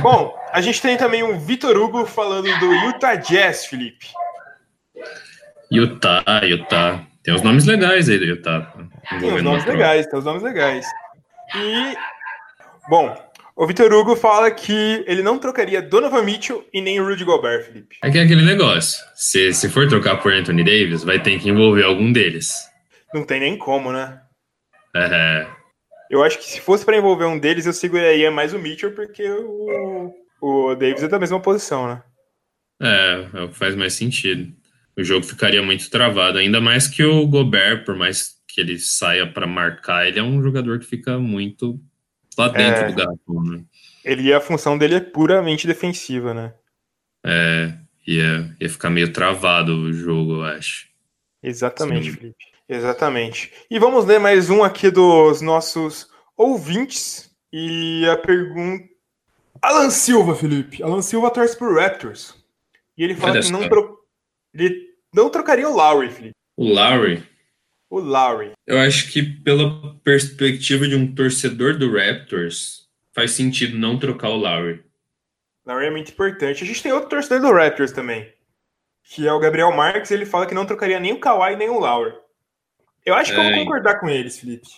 [SPEAKER 1] Bom, a gente tem também o Vitor Hugo falando do Utah Jazz, Felipe.
[SPEAKER 2] Utah, Utah. Tem uns nomes legais aí do Utah.
[SPEAKER 1] Tem os
[SPEAKER 2] envolvendo
[SPEAKER 1] nomes legais, tem os nomes legais. E, bom, o Vitor Hugo fala que ele não trocaria Donovan Mitchell e nem Rudy Gobert, Felipe.
[SPEAKER 2] É que é aquele negócio. Se, se for trocar por Anthony Davis, vai ter que envolver algum deles.
[SPEAKER 1] Não tem nem como, né?
[SPEAKER 2] É,
[SPEAKER 1] Eu acho que se fosse para envolver um deles, eu seguraria mais o Mitchell, porque o, o Davis é da mesma posição, né?
[SPEAKER 2] é, é o que faz mais sentido. O jogo ficaria muito travado, ainda mais que o Gobert, por mais que ele saia para marcar, ele é um jogador que fica muito lá dentro
[SPEAKER 1] É.
[SPEAKER 2] do garrafão, né?
[SPEAKER 1] Ele, a função dele é puramente defensiva, né?
[SPEAKER 2] É, ia, ia ficar meio travado o jogo, eu acho.
[SPEAKER 1] Exatamente,
[SPEAKER 2] Sim.
[SPEAKER 1] Felipe. Exatamente. E vamos ler mais um aqui dos nossos ouvintes. E a pergunta. Alan Silva, Felipe. Alan Silva torce pro Raptors. E ele fala
[SPEAKER 2] Olha
[SPEAKER 1] que não, tro... ele não trocaria o Lowry, Felipe.
[SPEAKER 2] O Lowry,
[SPEAKER 1] O Lowry.
[SPEAKER 2] eu acho que pela perspectiva de um torcedor do Raptors, faz sentido não trocar o Lowry.
[SPEAKER 1] Lowry é muito importante. A gente tem outro torcedor do Raptors também. Que é o Gabriel Marques. Ele fala que não trocaria nem o Kawhi nem o Lowry. Eu acho que eu
[SPEAKER 2] É,
[SPEAKER 1] vou concordar com eles, Felipe.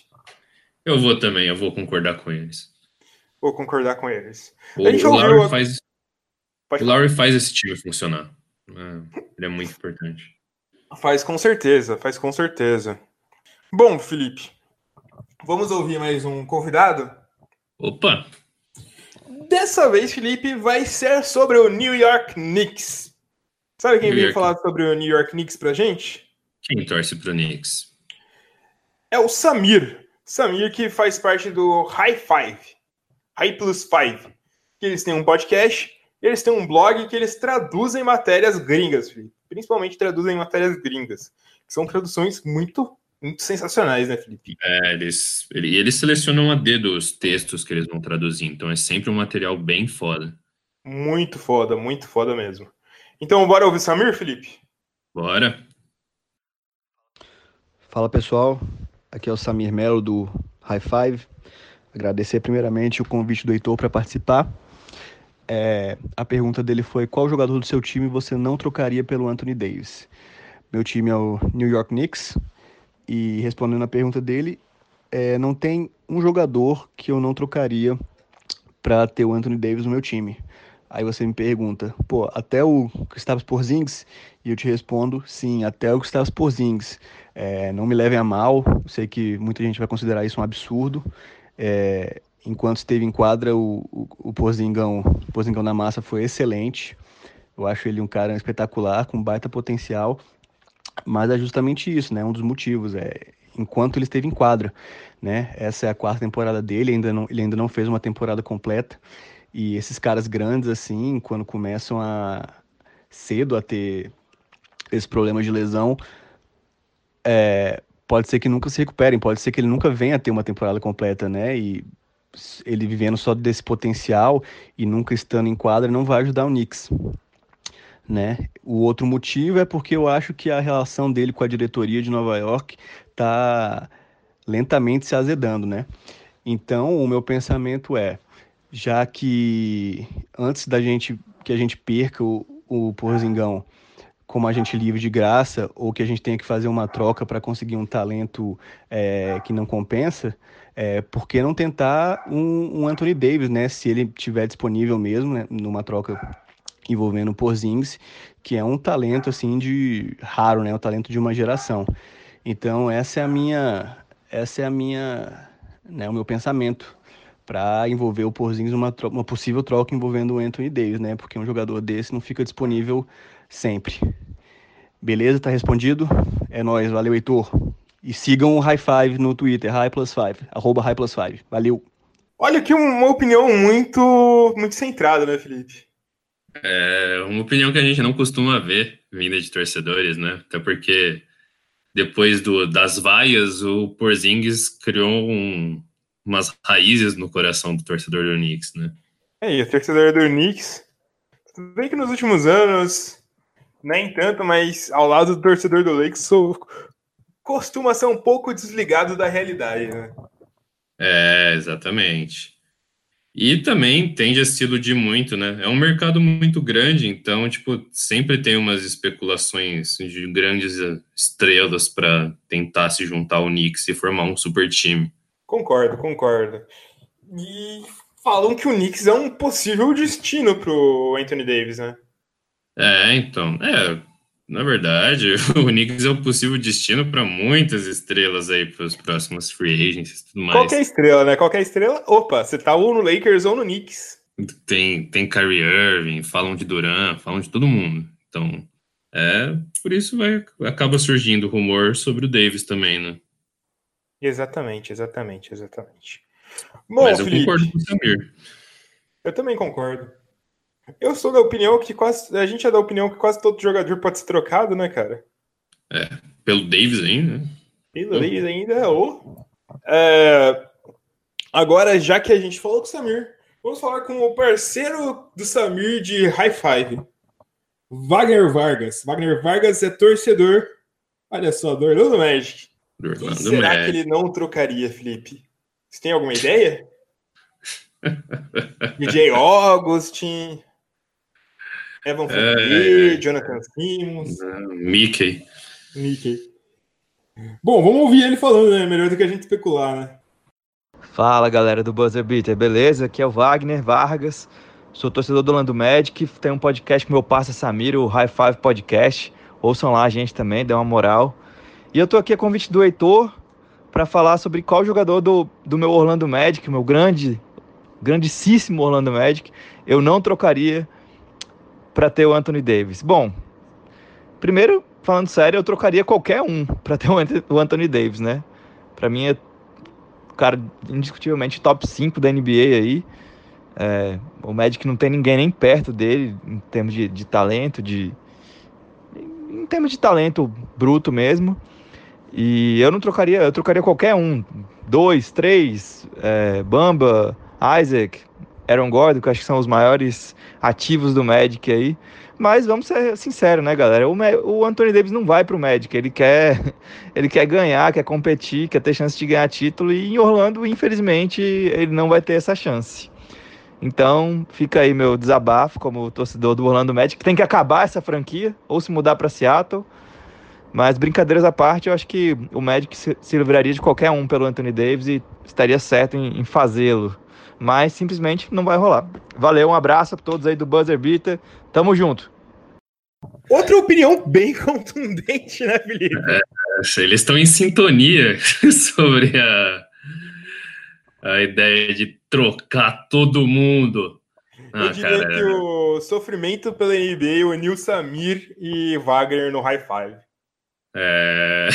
[SPEAKER 2] Eu vou também, eu vou concordar com eles.
[SPEAKER 1] Vou concordar com eles.
[SPEAKER 2] O,
[SPEAKER 1] A gente
[SPEAKER 2] o Lowry faz,
[SPEAKER 1] Pode
[SPEAKER 2] o Lowry faz esse time funcionar. É, ele é muito importante.
[SPEAKER 1] Faz com certeza, faz com certeza. Bom, Felipe, vamos ouvir mais um convidado?
[SPEAKER 2] Opa,
[SPEAKER 1] Dessa vez, Felipe, vai ser sobre o New York Knicks. Sabe quem
[SPEAKER 2] New
[SPEAKER 1] veio
[SPEAKER 2] York.
[SPEAKER 1] falar sobre o New York Knicks pra gente?
[SPEAKER 2] quem torce pro Knicks?
[SPEAKER 1] É o Samir. Samir que faz parte do High Five. High Plus Five. Que eles têm um podcast, eles têm um blog que eles traduzem matérias gringas, Felipe. Principalmente traduzem matérias gringas. Que são traduções muito, muito sensacionais, né, Felipe?
[SPEAKER 2] É, eles, ele- eles selecionam a dedo os textos que eles vão traduzir, então é sempre um material bem foda.
[SPEAKER 1] Muito foda, muito foda mesmo. Então, bora ouvir o Samir, Felipe?
[SPEAKER 2] Bora?
[SPEAKER 5] Fala pessoal, aqui é o Samir Melo do High Five. Agradecer primeiramente o convite do Heitor para participar. É, a pergunta dele foi: qual jogador do seu time você não trocaria pelo Anthony Davis? Meu time é o New York Knicks. E respondendo a pergunta dele, é, não tem um jogador que eu não trocaria para ter o Anthony Davis no meu time. Aí você me pergunta, pô, até o Gustavo Porzingis? E eu te respondo, sim, até o Gustavo Porzingis. É, não me levem a mal, sei que muita gente vai considerar isso um absurdo. É, enquanto esteve em quadra, o, o, o Porzingão, o Porzingão na massa foi excelente. Eu acho ele um cara espetacular, com baita potencial. Mas é justamente isso, né? Um dos motivos. É, enquanto ele esteve em quadra, né? Essa é a quarta temporada dele, ainda não, ele ainda não fez uma temporada completa. E esses caras grandes, assim, quando começam a cedo a ter esse problema de lesão, é, pode ser que nunca se recuperem, pode ser que ele nunca venha a ter uma temporada completa, né? E ele vivendo só desse potencial e nunca estando em quadra não vai ajudar o Knicks. Né? O outro motivo é porque eu acho que a relação dele com a diretoria de Nova York está lentamente se azedando, né? Então, o meu pensamento é, já que antes da gente que a gente perca o, o Porzingão como agente livre de graça ou que a gente tenha que fazer uma troca para conseguir um talento é, que não compensa, é, por que não tentar um, um, Anthony Davis, né? Se ele tiver disponível mesmo, né, numa troca envolvendo o Porzingis, que é um talento assim de raro, né? O talento de uma geração. Então essa é a minha, essa é a minha, né? O meu pensamento para envolver o Porzingis numa uma possível troca envolvendo o Anthony Davis, né? Porque um jogador desse não fica disponível sempre. Beleza? Tá respondido? É nóis, valeu, Heitor. E sigam o High Five no Twitter, High Plus Five, arroba High Plus Five. Valeu.
[SPEAKER 1] Olha aqui uma opinião muito, muito centrada, né, Felipe?
[SPEAKER 2] É uma opinião que a gente não costuma ver vinda de torcedores, né? Até porque depois do, das vaias, o Porzingis criou um, umas raízes no coração do torcedor do Knicks, né?
[SPEAKER 1] É, e o torcedor do Knicks, tudo bem que nos últimos anos, nem tanto, mas ao lado do torcedor do Lakers, sou, costuma ser um pouco desligado da realidade, né?
[SPEAKER 2] É, exatamente. E também tende a se iludir muito, né? É um mercado muito grande, então, tipo, sempre tem umas especulações de grandes estrelas para tentar se juntar ao Knicks e formar um super time.
[SPEAKER 1] Concordo, concordo. E falam que o Knicks é um possível destino pro Anthony Davis, né?
[SPEAKER 2] É, então, é, na verdade, o Knicks é um possível destino para muitas estrelas aí para os próximos free agents e tudo mais.
[SPEAKER 1] Qualquer estrela, né? Qualquer estrela, opa, você tá ou no Lakers ou no Knicks.
[SPEAKER 2] Tem, tem Kyrie Irving, falam de Duran, falam de todo mundo. Então, é, por isso vai, acaba surgindo rumor sobre o Davis também, né?
[SPEAKER 1] Exatamente, exatamente, exatamente.
[SPEAKER 2] Bom, Mas eu Felipe, concordo com o Samir.
[SPEAKER 1] Eu também concordo. Eu sou da opinião que quase. A gente é da opinião que quase todo jogador pode ser trocado, né, cara?
[SPEAKER 2] É, pelo Davis ainda.
[SPEAKER 1] Pelo oh. Davis ainda, ou. É, agora, já que a gente falou com o Samir, vamos falar com o parceiro do Samir de High Five. Wagner Vargas. Wagner Vargas é torcedor. Olha só, do Orlando Magic. Do Orlando Quem será Magic. que ele não trocaria, Felipe? Você tem alguma ideia? DJ Augustin. Evan Fournier, é, Jonathan Simmons.
[SPEAKER 2] Mickey.
[SPEAKER 1] Mickey. Bom, vamos ouvir ele falando, né? Melhor do que a gente especular, né?
[SPEAKER 6] Fala, galera do Buzzer Beater, beleza? Aqui é o Wagner Vargas, sou torcedor do Lando Magic, tem um podcast com meu parceiro Samir, o High Five Podcast. Ouçam lá a gente também, dê uma moral. E eu tô aqui a convite do Heitor para falar sobre qual jogador do, do meu Orlando Magic, meu grande, grandíssimo Orlando Magic, eu não trocaria para ter o Anthony Davis? Bom, primeiro, falando sério, eu trocaria qualquer um para ter o Anthony Davis, né? Para mim é cara indiscutivelmente top 5 da NBA aí. É, o Magic não tem ninguém nem perto dele em termos de, de talento, de em termos de talento bruto mesmo. E eu não trocaria, eu trocaria qualquer um, dois, três, é, Bamba, Isaac, Aaron Gordon, que eu acho que são os maiores ativos do Magic aí. Mas vamos ser sinceros, né, galera? O, o Anthony Davis não vai pro Magic. Ele quer, ele quer ganhar, quer competir, quer ter chance de ganhar título. E em Orlando, infelizmente, ele não vai ter essa chance. Então, fica aí meu desabafo como torcedor do Orlando Magic. Tem que acabar essa franquia ou se mudar para Seattle. Mas brincadeiras à parte, eu acho que o Magic se, se livraria de qualquer um pelo Anthony Davis e estaria certo em, em fazê-lo mas simplesmente não vai rolar. Valeu, um abraço a todos aí do Buzzer Beater, tamo junto.
[SPEAKER 1] Outra opinião bem contundente, né, Felipe? É,
[SPEAKER 2] eles estão em sintonia sobre a, a ideia de trocar todo mundo.
[SPEAKER 1] Ah, eu diria cara, que o sofrimento pela NBA, o Nil Samir e Wagner no high five.
[SPEAKER 2] É.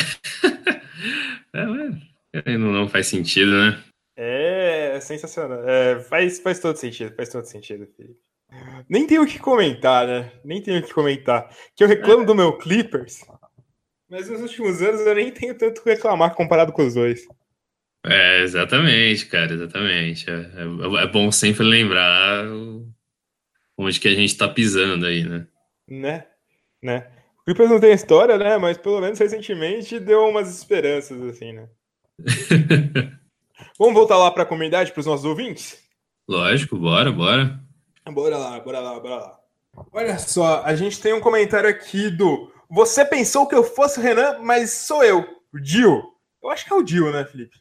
[SPEAKER 2] é não, não faz sentido, né?
[SPEAKER 1] É sensacional. É, faz, faz todo sentido, faz todo sentido, Felipe. Nem tenho o que comentar, né? Nem tenho o que comentar. Que eu reclamo do meu Clippers, mas nos últimos anos eu nem tenho tanto que reclamar comparado com os dois.
[SPEAKER 2] É, exatamente, cara, exatamente. É, é, é bom sempre lembrar onde que a gente tá pisando aí, né?
[SPEAKER 1] Né? Né? O Clippers não tem história, né? Mas pelo menos recentemente deu umas esperanças, assim, né? Vamos voltar lá para a comunidade, para os nossos ouvintes?
[SPEAKER 2] Lógico, bora, bora.
[SPEAKER 1] Bora lá, bora lá, bora lá. Olha só, a gente tem um comentário aqui do Você pensou que eu fosse o Renan, mas sou eu, o Dio. Eu acho que é o Dio, né, Felipe?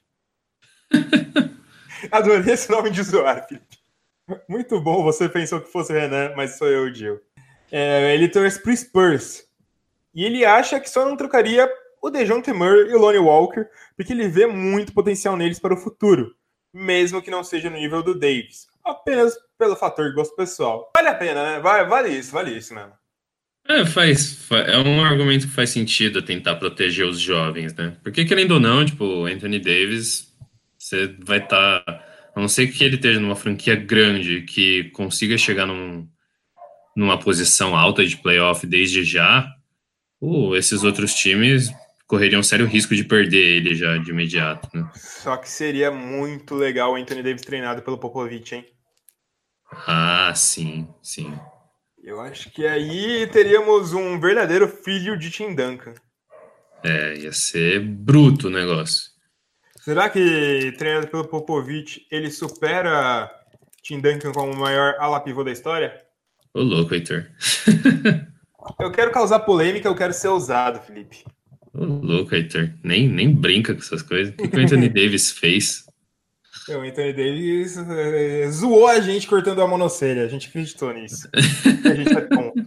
[SPEAKER 1] Adorei esse nome de usuário, Felipe. Muito bom, você pensou que fosse o Renan, mas sou eu, o Dio. É, ele torce pro Spurs. E ele acha que só não trocaria o Dejounte Murray e o Lonnie Walker, porque ele vê muito potencial neles para o futuro, mesmo que não seja no nível do Davis. Apenas pelo fator gosto pessoal. Vale a pena, né? Vale, vale isso, vale isso mesmo.
[SPEAKER 2] É, faz, é um argumento que faz sentido tentar proteger os jovens, né? Porque, querendo ou não, tipo, Anthony Davis, você vai estar. Tá, a não ser que ele esteja numa franquia grande que consiga chegar num, numa posição alta de playoff desde já, uh, esses outros times correria um sério risco de perder ele já de imediato. Né?
[SPEAKER 1] Só que seria muito legal o Anthony Davis treinado pelo Popovich, hein?
[SPEAKER 2] Ah, sim, sim.
[SPEAKER 1] Eu acho que aí teríamos um verdadeiro filho de Tim Duncan.
[SPEAKER 2] É, ia ser bruto o negócio.
[SPEAKER 1] Será que treinado pelo Popovich ele supera Tim Duncan como o maior ala pivô da história?
[SPEAKER 2] Ô louco, Heitor.
[SPEAKER 1] eu quero causar polêmica, eu quero ser ousado, Felipe.
[SPEAKER 2] Ô, louco, Heitor. Nem, nem brinca com essas coisas. O que o Anthony Davis fez?
[SPEAKER 1] O Anthony Davis é, zoou a gente cortando a monocelha. A gente acreditou nisso. a gente tá ponto.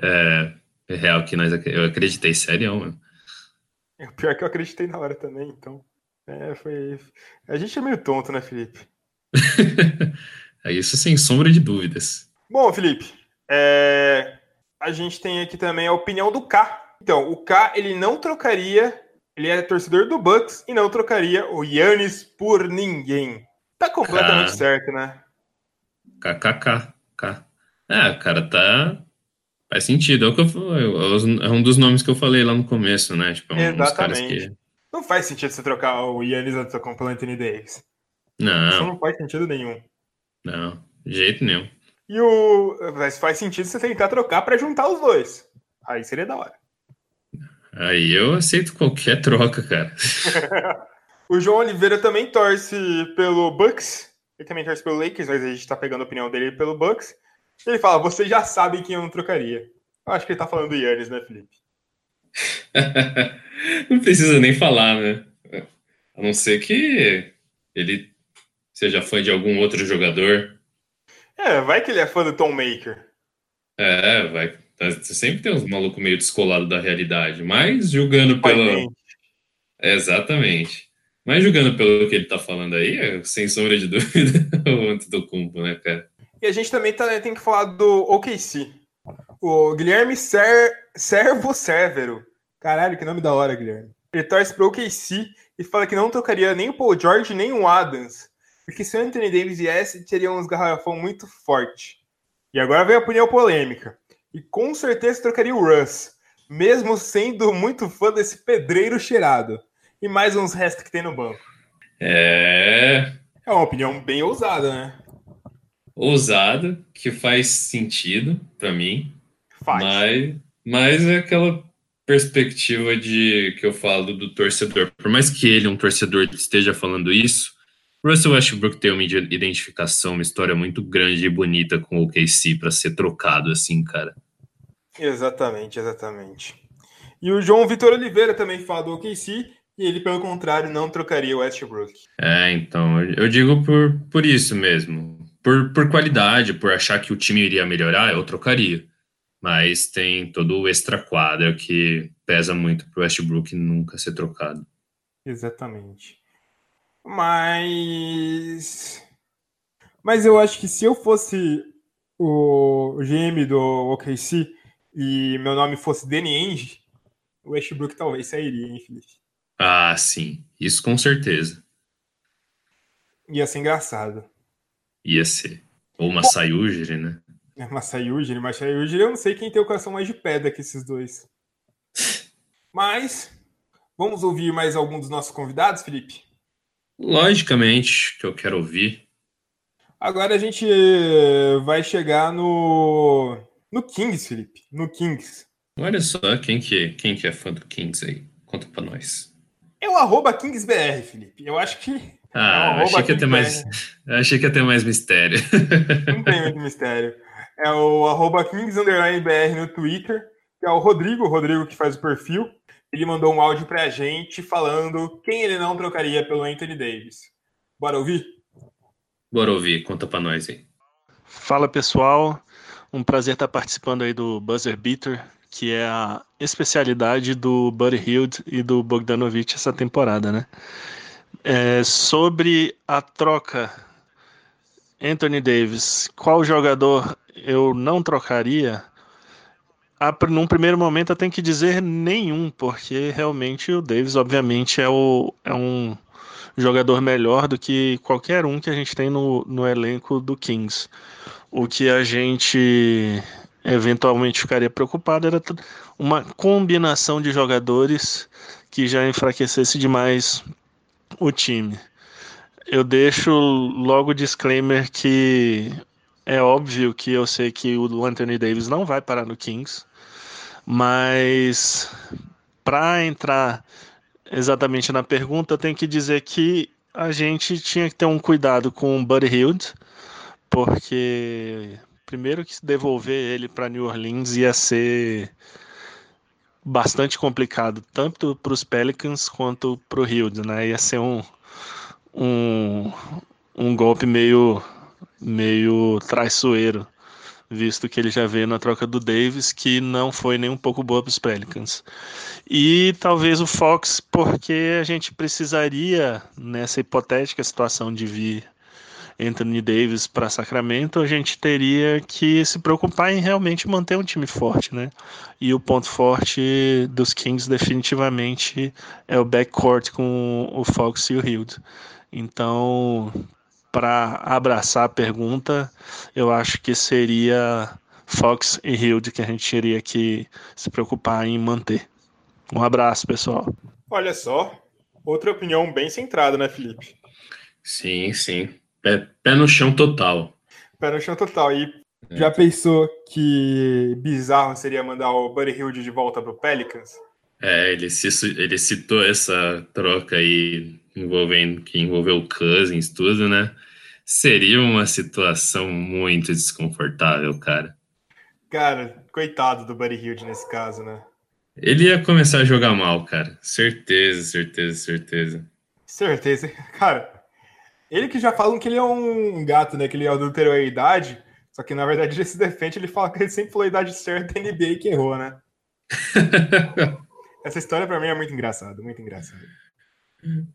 [SPEAKER 2] É, é real que nós, eu acreditei sério, mano.
[SPEAKER 1] É pior que eu acreditei na hora também, então. É, foi. A gente é meio tonto, né, Felipe?
[SPEAKER 2] é isso sem sombra de dúvidas.
[SPEAKER 1] Bom, Felipe, é... a gente tem aqui também a opinião do K, então, o K, ele não trocaria, ele é torcedor do Bucks e não trocaria o Yannis por ninguém. Tá completamente K... certo, né?
[SPEAKER 2] KKK. K. É, cara, tá. Faz sentido. É, o que eu, é um dos nomes que eu falei lá no começo, né? Tipo,
[SPEAKER 1] é um Exatamente. Que... Não faz sentido você trocar o Yannis antes com o Anthony Davis.
[SPEAKER 2] Não.
[SPEAKER 1] Isso não faz sentido nenhum.
[SPEAKER 2] Não, de jeito nenhum.
[SPEAKER 1] E o. Mas faz sentido você tentar trocar para juntar os dois. Aí seria da hora.
[SPEAKER 2] Aí eu aceito qualquer troca, cara.
[SPEAKER 1] o João Oliveira também torce pelo Bucks. Ele também torce pelo Lakers, mas a gente tá pegando a opinião dele pelo Bucks. Ele fala: vocês já sabem quem eu não trocaria. Eu acho que ele tá falando do Yannis, né, Felipe?
[SPEAKER 2] não precisa nem falar, né? A não ser que ele seja fã de algum outro jogador.
[SPEAKER 1] É, vai que ele é fã do Tom Maker.
[SPEAKER 2] É, vai. Você sempre tem uns malucos meio descolados da realidade, mas julgando pelo. exatamente. Mas julgando pelo que ele tá falando aí, é, sem sombra de dúvida, o Antetokounmpo, né, cara?
[SPEAKER 1] E a gente também tá, tem que falar do OKC. O Guilherme Ser, Servo Severo. Caralho, que nome da hora, Guilherme. Ele torce pro OKC e fala que não trocaria nem o Paul George nem o Adams. Porque se o Anthony Davis viesse, teria uns garrafão muito forte. E agora vem a opinião polêmica. E com certeza trocaria o Russ, mesmo sendo muito fã desse pedreiro cheirado. E mais uns restos que tem no banco.
[SPEAKER 2] É.
[SPEAKER 1] É uma opinião bem ousada, né?
[SPEAKER 2] Ousada, que faz sentido para mim.
[SPEAKER 1] Faz.
[SPEAKER 2] Mas, mas é aquela perspectiva de que eu falo do torcedor. Por mais que ele, um torcedor, esteja falando isso, Russell Westbrook tem uma identificação, uma história muito grande e bonita com o OKC para ser trocado assim, cara.
[SPEAKER 1] Exatamente, exatamente. E o João Vitor Oliveira também fala do OKC e ele, pelo contrário, não trocaria o Westbrook.
[SPEAKER 2] É, então, eu digo por, por isso mesmo. Por, por qualidade, por achar que o time iria melhorar, eu trocaria. Mas tem todo o extra quadra que pesa muito pro Westbrook nunca ser trocado.
[SPEAKER 1] Exatamente. Mas. Mas eu acho que se eu fosse o GM do OKC e meu nome fosse Danny Ainge, o Westbrook talvez sairia, hein, Felipe?
[SPEAKER 2] Ah, sim. Isso com certeza.
[SPEAKER 1] Ia ser engraçado.
[SPEAKER 2] Ia ser. Ou uma Sayujiri, né?
[SPEAKER 1] É Masayujiri, Masayujiri, eu não sei quem tem o coração mais de pedra que esses dois. Mas, vamos ouvir mais algum dos nossos convidados, Felipe?
[SPEAKER 2] Logicamente que eu quero ouvir.
[SPEAKER 1] Agora a gente eh, vai chegar no, no Kings, Felipe. No Kings.
[SPEAKER 2] Olha só quem que, quem que é fã do Kings aí. Conta pra nós.
[SPEAKER 1] É o arroba KingsBR, Felipe. Eu acho que.
[SPEAKER 2] Ah,
[SPEAKER 1] é
[SPEAKER 2] achei que ia ter
[SPEAKER 1] KingsBR.
[SPEAKER 2] mais. Achei que ia ter mais mistério.
[SPEAKER 1] Não tem muito mistério. É o arroba Kings underline BR no Twitter, que é o Rodrigo, o Rodrigo que faz o perfil. Ele mandou um áudio pra gente falando quem ele não trocaria pelo Anthony Davis. Bora ouvir?
[SPEAKER 2] Bora ouvir, conta pra nós aí.
[SPEAKER 7] Fala pessoal, um prazer estar participando aí do Buzzer Beater, que é a especialidade do Buddy Hield e do Bogdanovich essa temporada, né? É, sobre a troca Anthony Davis, qual jogador eu não trocaria? A, num primeiro momento eu tenho que dizer nenhum, porque realmente o Davis, obviamente, é, o, é um jogador melhor do que qualquer um que a gente tem no, no elenco do Kings. O que a gente eventualmente ficaria preocupado era uma combinação de jogadores que já enfraquecesse demais o time. Eu deixo logo o disclaimer que é óbvio que eu sei que o Anthony Davis não vai parar no Kings, mas para entrar exatamente na pergunta, eu tenho que dizer que a gente tinha que ter um cuidado com o Buddy Hield, porque primeiro que devolver ele para New Orleans ia ser bastante complicado, tanto para os Pelicans quanto para o Hield, né? Ia ser um, um, um golpe meio, meio traiçoeiro, visto que ele já veio na troca do Davis, que não foi nem um pouco boa para os Pelicans. E talvez o Fox, porque a gente precisaria, nessa hipotética situação de vir Anthony Davis para Sacramento, a gente teria que se preocupar em realmente manter um time forte, né? E o ponto forte dos Kings definitivamente é o backcourt com o Fox e o Hield. Então, para abraçar a pergunta, eu acho que seria Fox e Hield que a gente teria que se preocupar em manter. Um abraço, pessoal.
[SPEAKER 1] Olha só, outra opinião bem centrada, né, Felipe?
[SPEAKER 2] Sim, sim. Pé, pé no chão total.
[SPEAKER 1] Pé no chão total. E já pensou que bizarro seria mandar o Buddy Hield de volta pro Pelicans?
[SPEAKER 2] É, ele, se, ele citou essa troca aí envolvendo que envolveu Cousins, tudo, né? Seria uma situação muito desconfortável, cara.
[SPEAKER 1] Cara, coitado do Buddy Hield nesse caso, né?
[SPEAKER 2] Ele ia começar a jogar mal, cara. Certeza, certeza, certeza.
[SPEAKER 1] Certeza. Cara, ele que já falam que ele é um gato, né? Que ele adulterou a idade. Só que na verdade ele se defende, ele fala que ele sempre falou a idade certa e NBA que errou, né? Essa história pra mim é muito engraçada, muito engraçada.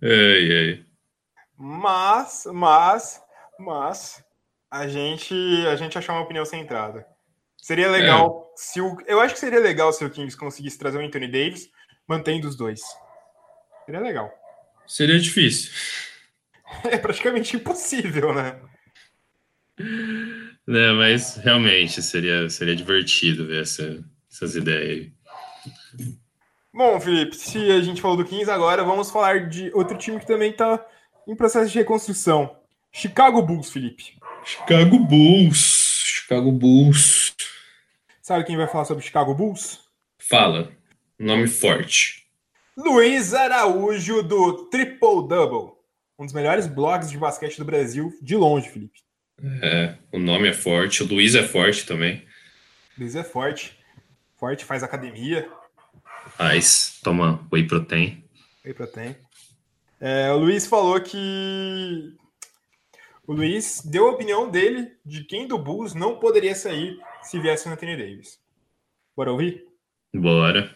[SPEAKER 2] Ai, ai.
[SPEAKER 1] Mas, mas, mas, a gente, a gente achou uma opinião centrada. Seria legal se o. Eu acho que seria legal se o Kings conseguisse trazer o Anthony Davis, mantendo os dois. Seria legal.
[SPEAKER 2] Seria difícil.
[SPEAKER 1] É praticamente impossível, né?
[SPEAKER 2] Né, mas realmente seria, seria divertido ver essa, essas ideias aí.
[SPEAKER 1] Bom, Felipe, se a gente falou do Kings agora, vamos falar de outro time que também tá em processo de reconstrução. Chicago Bulls, Felipe.
[SPEAKER 2] Chicago Bulls. Chicago Bulls.
[SPEAKER 1] Sabe quem vai falar sobre Chicago Bulls?
[SPEAKER 2] Fala. Nome forte.
[SPEAKER 1] Luiz Araújo do Triple Double. Um dos melhores blogs de basquete do Brasil, de longe, Felipe.
[SPEAKER 2] É, o nome é forte. O Luiz é forte também.
[SPEAKER 1] Luiz é forte. Forte, faz academia.
[SPEAKER 2] Mas toma whey protein.
[SPEAKER 1] Whey protein. É, o Luiz falou que. O Luiz deu a opinião dele de quem do Bulls não poderia sair se viesse o Anthony Davis. Bora ouvir?
[SPEAKER 2] Bora.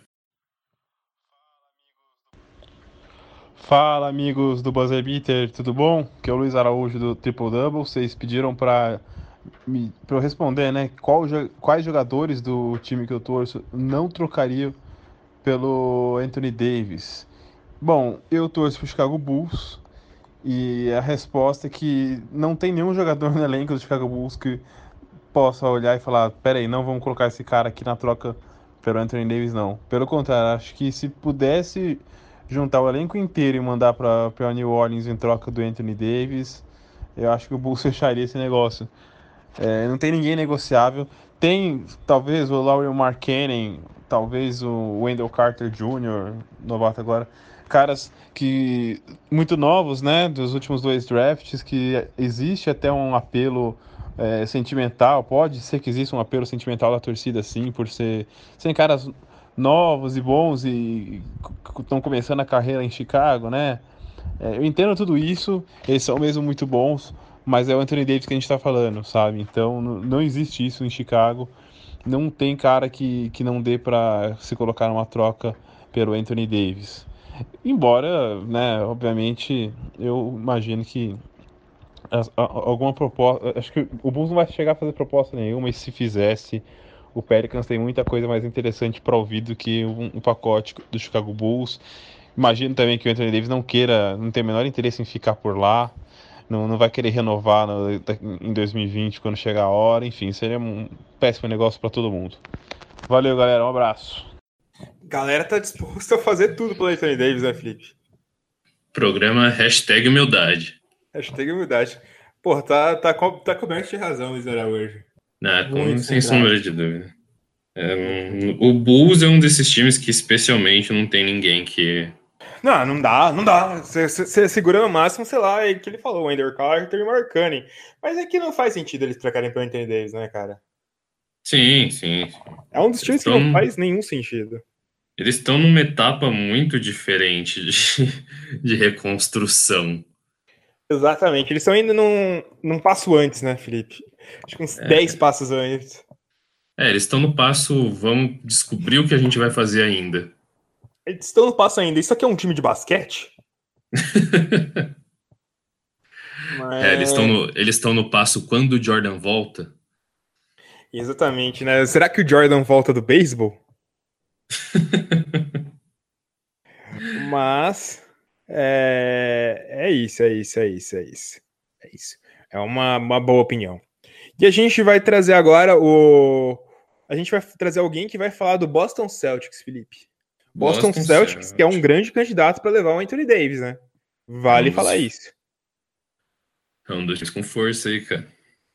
[SPEAKER 8] Fala amigos do Buzzer Beater, tudo bom? Que é o Luiz Araújo do Triple Double. Vocês pediram para eu responder, né? Qual, quais jogadores do time que eu torço não trocariam pelo Anthony Davis? Bom, eu torço pro Chicago Bulls e a resposta é que não tem nenhum jogador no elenco do Chicago Bulls que possa olhar e falar: peraí, não vamos colocar esse cara aqui na troca pelo Anthony Davis, não. Pelo contrário, acho que se pudesse juntar o elenco inteiro e mandar para New Orleans em troca do Anthony Davis, eu acho que o Bulls fecharia esse negócio. É, não tem ninguém negociável. Tem talvez o Laurie Markkanen, talvez o Wendell Carter Jr., novato agora, caras que muito novos, né, dos últimos dois drafts, que existe até um apelo é, sentimental, pode ser que exista um apelo sentimental da torcida, sim, por ser, serem caras novos e bons e estão começando a carreira em Chicago, né? É, eu entendo tudo isso, eles são mesmo muito bons, mas é o Anthony Davis que a gente está falando, sabe? Então não existe isso em Chicago. Não tem cara que, que não dê para se colocar numa troca pelo Anthony Davis. Embora, né, obviamente, eu imagino que alguma proposta. Acho que o Bulls não vai chegar a fazer proposta nenhuma, e se fizesse, o Pelicans tem muita coisa mais interessante para ouvir do que um, um, pacote do Chicago Bulls. Imagino também que o Anthony Davis não queira, não tem o menor interesse em ficar por lá, não, não vai querer renovar no, em 2020 quando chegar a hora. Enfim, seria um péssimo negócio para todo mundo. Valeu, galera. Um abraço.
[SPEAKER 1] Galera tá disposta a fazer tudo pelo Anthony Davis, né, Felipe?
[SPEAKER 2] Programa hashtag humildade.
[SPEAKER 1] Hashtag humildade. Pô, tá, tá, tá coberto de razão, Luiz Araújo.
[SPEAKER 2] Ah, com, sem sombra de dúvida. É, um, o Bulls é um desses times que especialmente não tem ninguém que.
[SPEAKER 1] Não, não dá, não dá. Você segura no máximo, sei lá, é que ele falou, o Ender Carter e o Marcani. Mas é que não faz sentido eles trocarem pelo Anthony Davis, né, cara?
[SPEAKER 2] Sim, sim.
[SPEAKER 1] É um dos times que não faz nenhum sentido.
[SPEAKER 2] Eles estão numa etapa muito diferente de, de reconstrução.
[SPEAKER 1] Exatamente. Eles estão indo num, num passo antes, né, Felipe? Acho que uns é. 10 passos antes.
[SPEAKER 2] É, eles estão no passo, vamos descobrir o que a gente vai fazer ainda.
[SPEAKER 1] Eles estão no passo ainda. Isso aqui é um time de basquete?
[SPEAKER 2] Mas... É, eles estão no, eles no passo quando o Jordan volta.
[SPEAKER 1] Exatamente, né? Será que o Jordan volta do beisebol? Mas é, é isso, é isso, é isso, é isso. É isso. É uma, uma boa opinião. E a gente vai trazer agora o. A gente vai trazer alguém que vai falar do Boston Celtics, Felipe. Boston, Boston Celtics, Celtics, que é um grande candidato para levar o Anthony Davis, né? Vale um falar isso.
[SPEAKER 2] É um dos times com força aí, cara.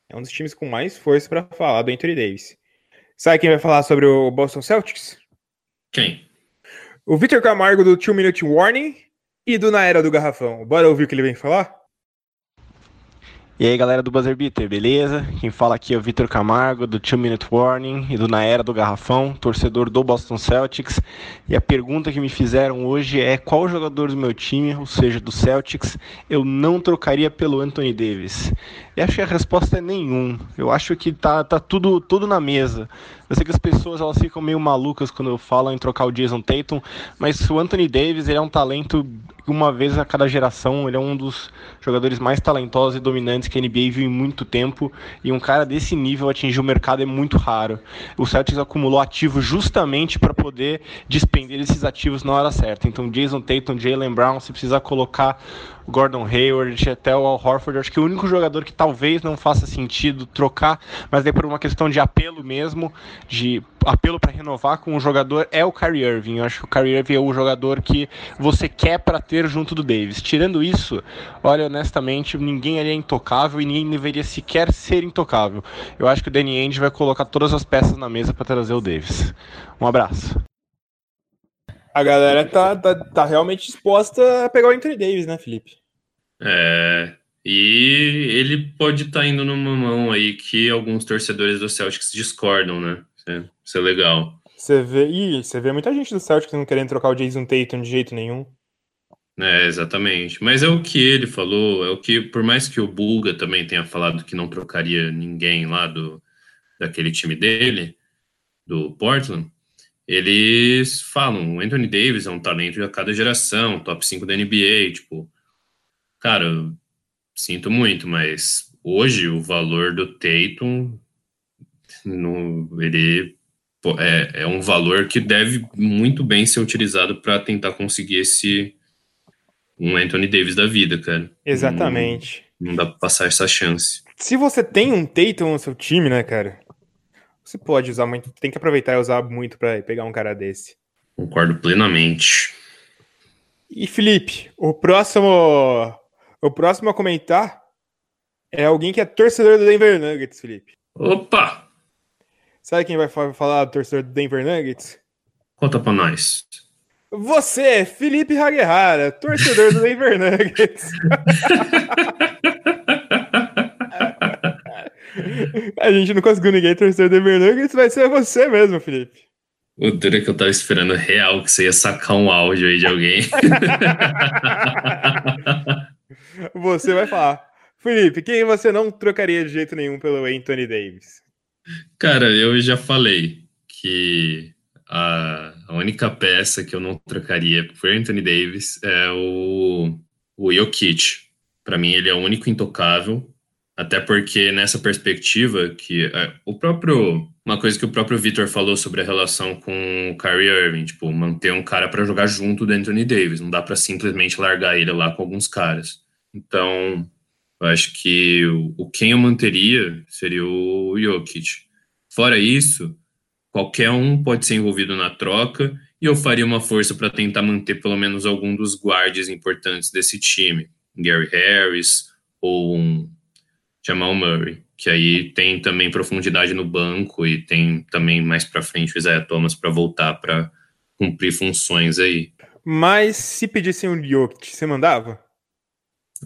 [SPEAKER 1] É um dos times com mais força para falar do Anthony Davis. Sabe quem vai falar sobre o Boston Celtics?
[SPEAKER 2] Quem?
[SPEAKER 1] O Victor Camargo do Two Minute Warning e do Na Era do Garrafão. Bora ouvir o que ele vem falar?
[SPEAKER 9] E aí galera do Buzzer Beater, beleza? Quem fala aqui é o Vitor Camargo do 2 Minute Warning e do Na Era do Garrafão, torcedor do Boston Celtics. E a pergunta que me fizeram hoje é qual jogador do meu time, ou seja, do Celtics, eu não trocaria pelo Anthony Davis? E acho que a resposta é nenhum. Eu acho que tá, tá tudo, tudo na mesa. Eu sei que as pessoas elas ficam meio malucas quando falo em trocar o Jason Tatum, mas o Anthony Davis ele é um talento uma vez a cada geração. Ele é um dos jogadores mais talentosos e dominantes que a NBA viu em muito tempo. E um cara desse nível atingir o mercado é muito raro. O Celtics acumulou ativos justamente para poder despender esses ativos na hora certa. Então, Jason Tatum, Jalen Brown, se precisar colocar Gordon Hayward, até o Al Horford. Acho que o único jogador que talvez não faça sentido trocar, mas é por uma questão de apelo mesmo, de apelo para renovar com o jogador, é o Kyrie Irving. Eu acho que o Kyrie Irving é o jogador que você quer para ter junto do Davis. Tirando isso, olha, honestamente, ninguém ali é intocável e ninguém deveria sequer ser intocável. Eu acho que o Danny Ainge vai colocar todas as peças na mesa para trazer o Davis. Um abraço.
[SPEAKER 1] A galera tá, tá, tá realmente disposta a pegar o Anthony Davis, né, Felipe?
[SPEAKER 2] É. E ele pode estar tá indo numa mão aí que alguns torcedores do Celtics discordam, né? Isso é legal.
[SPEAKER 1] Você vê, ih, você vê muita gente do Celtics não querendo trocar o Jason Tatum de jeito nenhum.
[SPEAKER 2] É, exatamente. Mas é o que ele falou, é o que, por mais que o Bulga também tenha falado que não trocaria ninguém lá do daquele time dele, do Portland, eles falam, o Anthony Davis é um talento de cada geração, top 5 da NBA, tipo, cara, sinto muito, mas hoje o valor do Tatum, no, ele é, é um valor que deve muito bem ser utilizado para tentar conseguir esse um Anthony Davis da vida, cara.
[SPEAKER 1] Exatamente.
[SPEAKER 2] Não, não dá pra passar essa chance.
[SPEAKER 1] Se você tem um Tatum no seu time, né, cara? Você pode usar muito, tem que aproveitar e usar muito para pegar um cara desse.
[SPEAKER 2] Concordo plenamente.
[SPEAKER 1] E Felipe, o próximo, o próximo a comentar é alguém que é torcedor do Denver Nuggets, Felipe.
[SPEAKER 2] Opa!
[SPEAKER 1] Sabe quem vai falar do torcedor do Denver Nuggets?
[SPEAKER 2] Conta pra nós.
[SPEAKER 1] Você, Felipe Haguerrara, torcedor do Denver Nuggets. A gente não conseguiu ninguém torcer o Denver Nuggets, vai ser você mesmo, Felipe.
[SPEAKER 2] O duro é que eu tava esperando real que você ia sacar um áudio aí de alguém.
[SPEAKER 1] você vai falar. Felipe, quem você não trocaria de jeito nenhum pelo Anthony Davis?
[SPEAKER 2] Cara, eu já falei que a, a única peça que eu não trocaria por Anthony Davis é o, o Jokic. Para mim, ele é o único intocável. Até porque nessa perspectiva que é, o próprio uma coisa que o próprio Vitor falou sobre a relação com o Kyrie Irving, tipo, manter um cara para jogar junto do Anthony Davis, não dá para simplesmente largar ele lá com alguns caras. Então, eu acho que o, o quem eu manteria seria o Jokic. Fora isso, qualquer um pode ser envolvido na troca e eu faria uma força para tentar manter pelo menos algum dos guardas importantes desse time, Gary Harris ou um Jamal Murray, que aí tem também profundidade no banco e tem também mais para frente o Isaiah Thomas para voltar para cumprir funções aí.
[SPEAKER 1] Mas se pedissem um Jokic, você mandava?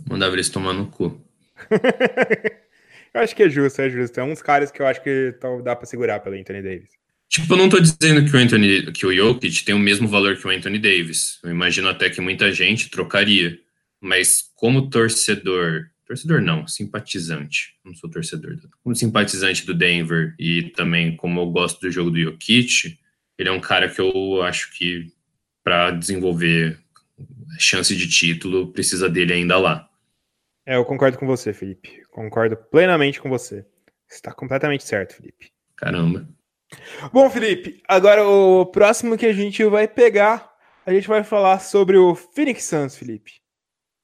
[SPEAKER 2] Mandava eles tomar no cu.
[SPEAKER 1] eu acho que é justo, é justo. É uns caras que eu acho que dá para segurar pelo Anthony Davis.
[SPEAKER 2] Tipo, eu não tô dizendo que o Anthony, que o Jokic tem o mesmo valor que o Anthony Davis. Eu imagino até que muita gente trocaria. Mas como torcedor torcedor não, simpatizante. Não sou torcedor. Como simpatizante do Denver e também como eu gosto do jogo do Jokic, ele é um cara que eu acho que para desenvolver chance de título precisa dele ainda lá.
[SPEAKER 1] É, eu concordo com você, Felipe. Concordo plenamente com você. Está completamente certo, Felipe.
[SPEAKER 2] Caramba.
[SPEAKER 1] Bom, Felipe, agora o próximo que a gente vai pegar, a gente vai falar sobre o Phoenix Suns, Felipe.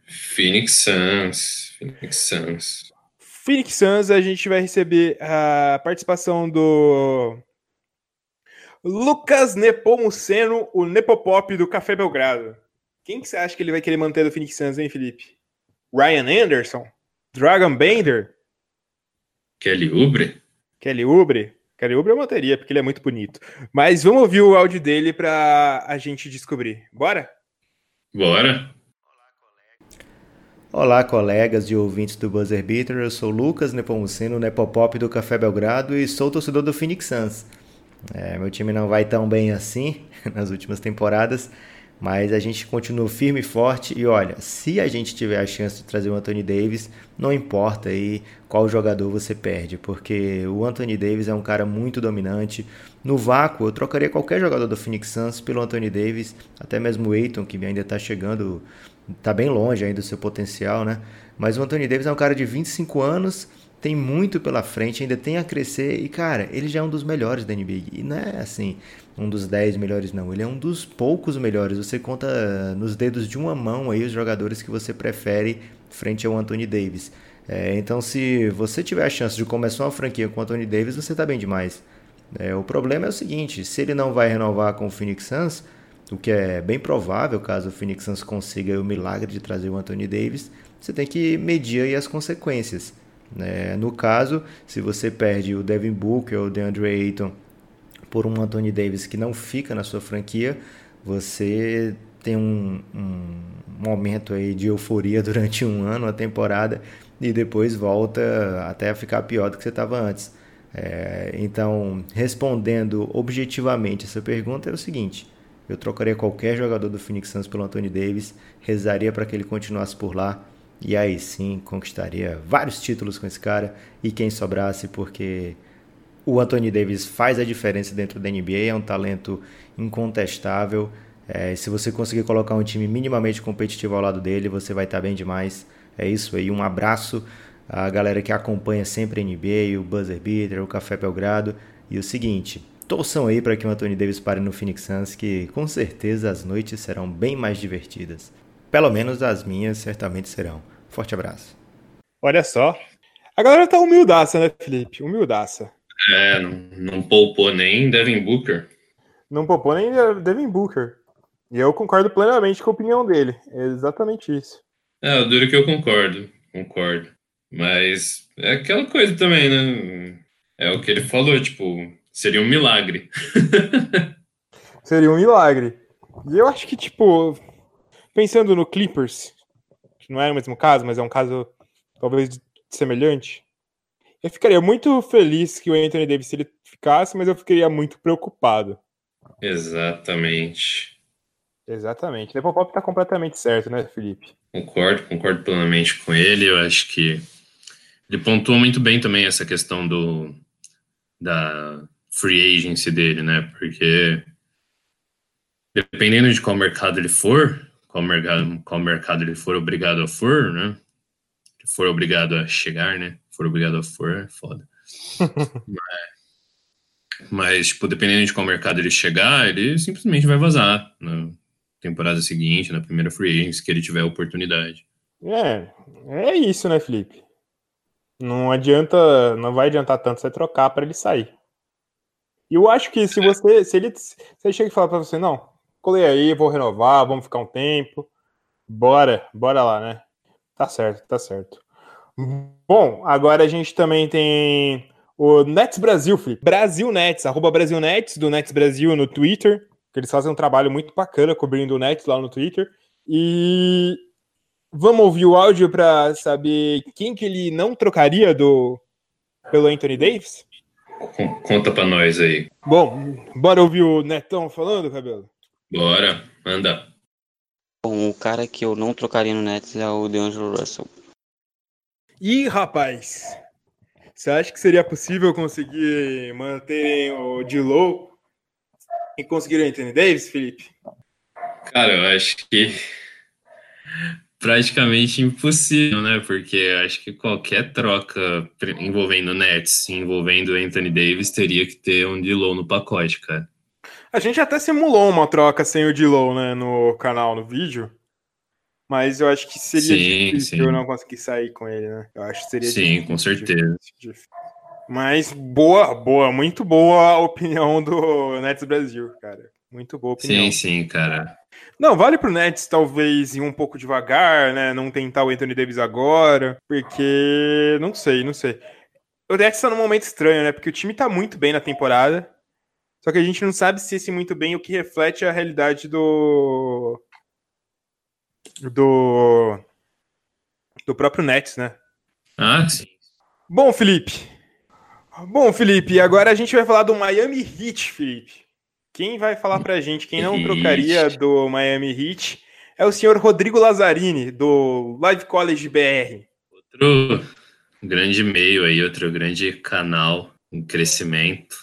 [SPEAKER 2] Phoenix Suns. Phoenix Suns.
[SPEAKER 1] Phoenix Suns, a gente vai receber a participação do Lucas Nepomuceno, o Nepopop do Café Belgrado. Quem que você acha que ele vai querer manter do Phoenix Suns, hein, Felipe? Ryan Anderson? Dragon Bender?
[SPEAKER 2] Kelly Ubre?
[SPEAKER 1] Kelly Ubre? Kelly Ubre eu manteria, porque ele é muito bonito. Mas vamos ouvir o áudio dele para a gente descobrir. Bora?
[SPEAKER 2] Bora.
[SPEAKER 10] Olá, colegas e ouvintes do Buzzer Beater. Eu sou Lucas Nepomuceno, Nepopop do Café Belgrado e sou torcedor do Phoenix Suns. É, meu time não vai tão bem assim nas últimas temporadas, mas a gente continua firme e forte. E olha, se a gente tiver a chance de trazer o Anthony Davis, não importa aí qual jogador você perde, porque o Anthony Davis é um cara muito dominante. No vácuo, eu trocaria qualquer jogador do Phoenix Suns pelo Anthony Davis, até mesmo o Aiton, que ainda está chegando tá bem longe ainda do seu potencial, né? Mas o Anthony Davis é um cara de 25 anos, tem muito pela frente, ainda tem a crescer e, cara, ele já é um dos melhores da NBA. E não é assim, um dos 10 melhores, não. Ele é um dos poucos melhores. Você conta nos dedos de uma mão aí os jogadores que você prefere frente ao Anthony Davis. É, então, se você tiver a chance de começar uma franquia com o Anthony Davis, você tá bem demais. É, o problema é o seguinte: se ele não vai renovar com o Phoenix Suns, o que é bem provável caso o Phoenix Suns consiga o milagre de trazer o Anthony Davis, você tem que medir as consequências. Né? No caso, se você perde o Devin Booker ou o DeAndre Ayton por um Anthony Davis que não fica na sua franquia, você tem um, um momento aí de euforia durante um ano, a temporada, e depois volta até a ficar pior do que você estava antes. É, então, respondendo objetivamente essa pergunta é o seguinte: eu trocaria qualquer jogador do Phoenix Suns pelo Anthony Davis, rezaria para que ele continuasse por lá e aí sim conquistaria vários títulos com esse cara e quem sobrasse, porque O Anthony Davis faz a diferença dentro da NBA, é um talento incontestável. É, se você conseguir colocar um time minimamente competitivo ao lado dele, você vai estar bem demais. É isso aí. Um abraço à galera que acompanha sempre a NBA, o Buzzer Beater, o Café Belgrado. E o seguinte, torçam aí para que o Anthony Davis pare no Phoenix Suns, que com certeza as noites serão bem mais divertidas. Pelo menos as minhas certamente serão. Forte abraço.
[SPEAKER 1] Olha só. A galera tá humildaça, né, Felipe? Humildaça.
[SPEAKER 2] É, não, não poupou nem Devin Booker.
[SPEAKER 1] Não poupou nem Devin Booker. E eu concordo plenamente com a opinião dele. É exatamente isso.
[SPEAKER 2] É, o duro que eu concordo. Concordo. Mas é aquela coisa também, né? É o que ele falou, tipo, seria um milagre.
[SPEAKER 1] seria um milagre. E eu acho que, tipo, pensando no Clippers, que não é o mesmo caso, mas é um caso talvez semelhante, eu ficaria muito feliz que o Anthony Davis ele ficasse, mas eu ficaria muito preocupado.
[SPEAKER 2] Exatamente.
[SPEAKER 1] Exatamente. O Pop tá completamente certo, né, Felipe?
[SPEAKER 2] Concordo, concordo plenamente com ele. Eu acho que ele pontuou muito bem também essa questão do da free agency dele, né? Porque dependendo de qual mercado ele for, qual mercado, qual mercado ele for obrigado a for, né? For obrigado a chegar, né? For obrigado a for, é foda. mas, mas, tipo, dependendo de qual mercado ele chegar, ele simplesmente vai vazar na temporada seguinte, na primeira free agency, que ele tiver oportunidade.
[SPEAKER 1] É, é isso, né, Felipe? Não adianta, não vai adiantar tanto você trocar para ele sair. E eu acho que se você, se ele, se ele chega e falar para você, não, colei aí, vou renovar, vamos ficar um tempo, bora, bora lá, né? Tá certo, tá certo. Bom, agora a gente também tem o Nets Brasil, Felipe. Brasil Nets, arroba Brasil Nets, do Nets Brasil no Twitter, que eles fazem um trabalho muito bacana cobrindo o Nets lá no Twitter. E vamos ouvir o áudio para saber quem que ele não trocaria do pelo Anthony Davis?
[SPEAKER 2] Conta para nós aí.
[SPEAKER 1] Bom, bora ouvir o Netão falando, Cabelo?
[SPEAKER 2] Bora, manda.
[SPEAKER 11] Bom, o cara que eu não trocaria no Nets é o DeAngelo Russell.
[SPEAKER 1] Ih, rapaz! Você acha que seria possível conseguir manterem o D-Low e conseguir o Anthony Davis, Felipe?
[SPEAKER 2] Cara, eu acho que praticamente impossível, né? Porque acho que qualquer troca envolvendo Nets, envolvendo Anthony Davis, teria que ter um D-Low no pacote, cara.
[SPEAKER 1] A gente até simulou uma troca sem o D-Low, né, no canal, no vídeo. Mas eu acho que seria sim, difícil sim. eu não conseguir sair com ele, né? Eu acho que seria
[SPEAKER 2] Sim, difícil, com certeza. Difícil.
[SPEAKER 1] Mas boa, boa, muito boa a opinião do Nets Brasil, cara. Muito boa opinião.
[SPEAKER 2] Sim, sim, cara.
[SPEAKER 1] Não, vale pro Nets talvez ir um pouco devagar, né? Não tentar o Anthony Davis agora, porque não sei, não sei. O Nets tá num momento estranho, né? Porque o time tá muito bem na temporada. Só que a gente não sabe se esse muito bem o que reflete a realidade do do do próprio Nets, né?
[SPEAKER 2] Ah, sim.
[SPEAKER 1] Bom, Felipe. Bom, Felipe, agora a gente vai falar do Miami Heat, Felipe. Quem vai falar pra gente quem não trocaria do Miami Heat é o senhor Rodrigo Lazzarini, do Live College BR.
[SPEAKER 2] Outro grande meio aí, outro grande canal em crescimento.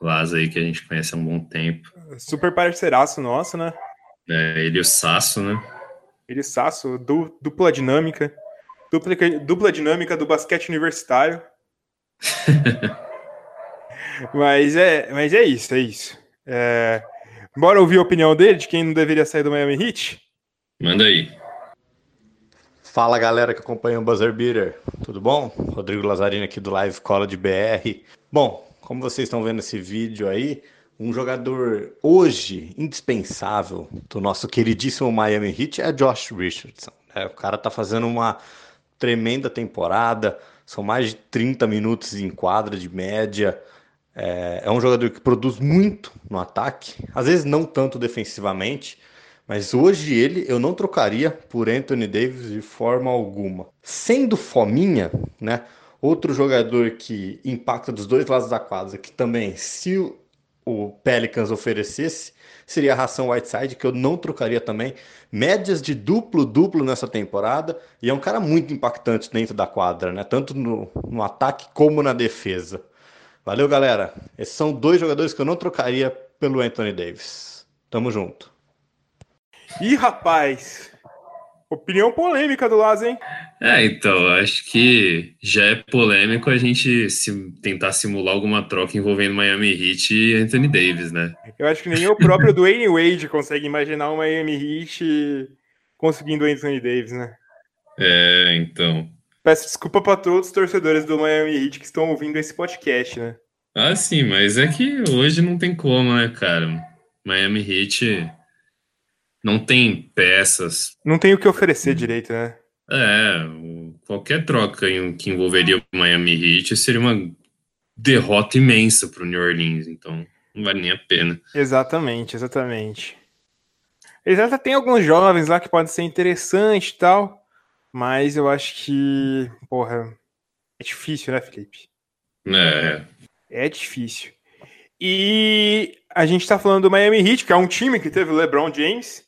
[SPEAKER 2] Laz aí que a gente conhece há um bom tempo.
[SPEAKER 1] Super parceiraço nosso, né?
[SPEAKER 2] É, ele e o Sasso, né?
[SPEAKER 1] Ele e Sasso, du, dupla dinâmica. Dupla, dupla dinâmica do basquete universitário. mas, é, mas é isso, é isso. É... Bora ouvir a opinião dele de quem não deveria sair do Miami Heat?
[SPEAKER 2] Manda aí.
[SPEAKER 12] Fala galera que acompanha o Buzzer Beater, tudo bom? Rodrigo Lazarino aqui do Live College BR. Bom, como vocês estão vendo esse vídeo aí, um jogador hoje indispensável do nosso queridíssimo Miami Heat é Josh Richardson. É, o cara tá fazendo uma tremenda temporada, são mais de 30 minutos em quadra de média. É, é um jogador que produz muito no ataque, às vezes não tanto defensivamente, mas hoje ele eu não trocaria por Anthony Davis de forma alguma. Sendo fominha, né? Outro jogador que impacta dos dois lados da quadra, que também, se o Pelicans oferecesse, seria a ração Whiteside, que eu não trocaria também. Médias de duplo-duplo nessa temporada, e é um cara muito impactante dentro da quadra, né? Tanto no, no ataque como na defesa. Valeu, galera. Esses são dois jogadores que eu não trocaria pelo Anthony Davis. Tamo junto.
[SPEAKER 1] Ih, rapaz. Opinião polêmica do Laz, hein?
[SPEAKER 2] É, então, acho que já é polêmico a gente se, tentar simular alguma troca envolvendo Miami Heat e Anthony Davis, né?
[SPEAKER 1] Eu acho que nem o próprio Dwayne Wade consegue imaginar o Miami Heat conseguindo Anthony Davis, né?
[SPEAKER 2] É, então.
[SPEAKER 1] Peço desculpa para todos os torcedores do Miami Heat que estão ouvindo esse podcast, né?
[SPEAKER 2] Ah, sim, mas é que hoje não tem como, né, cara? Miami Heat não tem peças.
[SPEAKER 1] Não tem o que oferecer direito, né?
[SPEAKER 2] É, qualquer troca que envolveria o Miami Heat seria uma derrota imensa para o New Orleans, então não vale nem a pena.
[SPEAKER 1] Exatamente, exatamente. Eles até tem alguns jovens lá que podem ser interessantes e tal, mas eu acho que, porra, é difícil, né, Felipe?
[SPEAKER 2] É.
[SPEAKER 1] É difícil. E a gente tá falando do Miami Heat, que é um time que teve o LeBron James.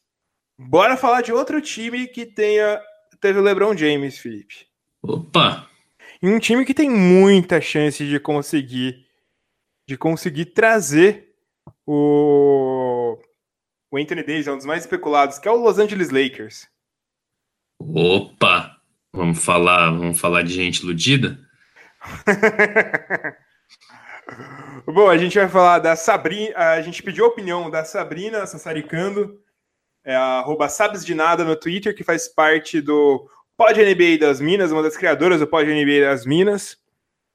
[SPEAKER 1] Bora falar de outro time que tenha teve o LeBron James, Felipe.
[SPEAKER 2] Opa!
[SPEAKER 1] E um time que tem muita chance de conseguir de conseguir trazer o o Anthony Davis, é um dos mais especulados, que é o Los Angeles Lakers.
[SPEAKER 2] Opa! Vamos falar, vamos falar de gente iludida?
[SPEAKER 1] Bom, a gente vai falar da Sabrina. A gente pediu a opinião da Sabrina Sassaricando, é arroba Sabes de Nada no Twitter, que faz parte do Pod NBA das Minas, uma das criadoras do Pod NBA das Minas,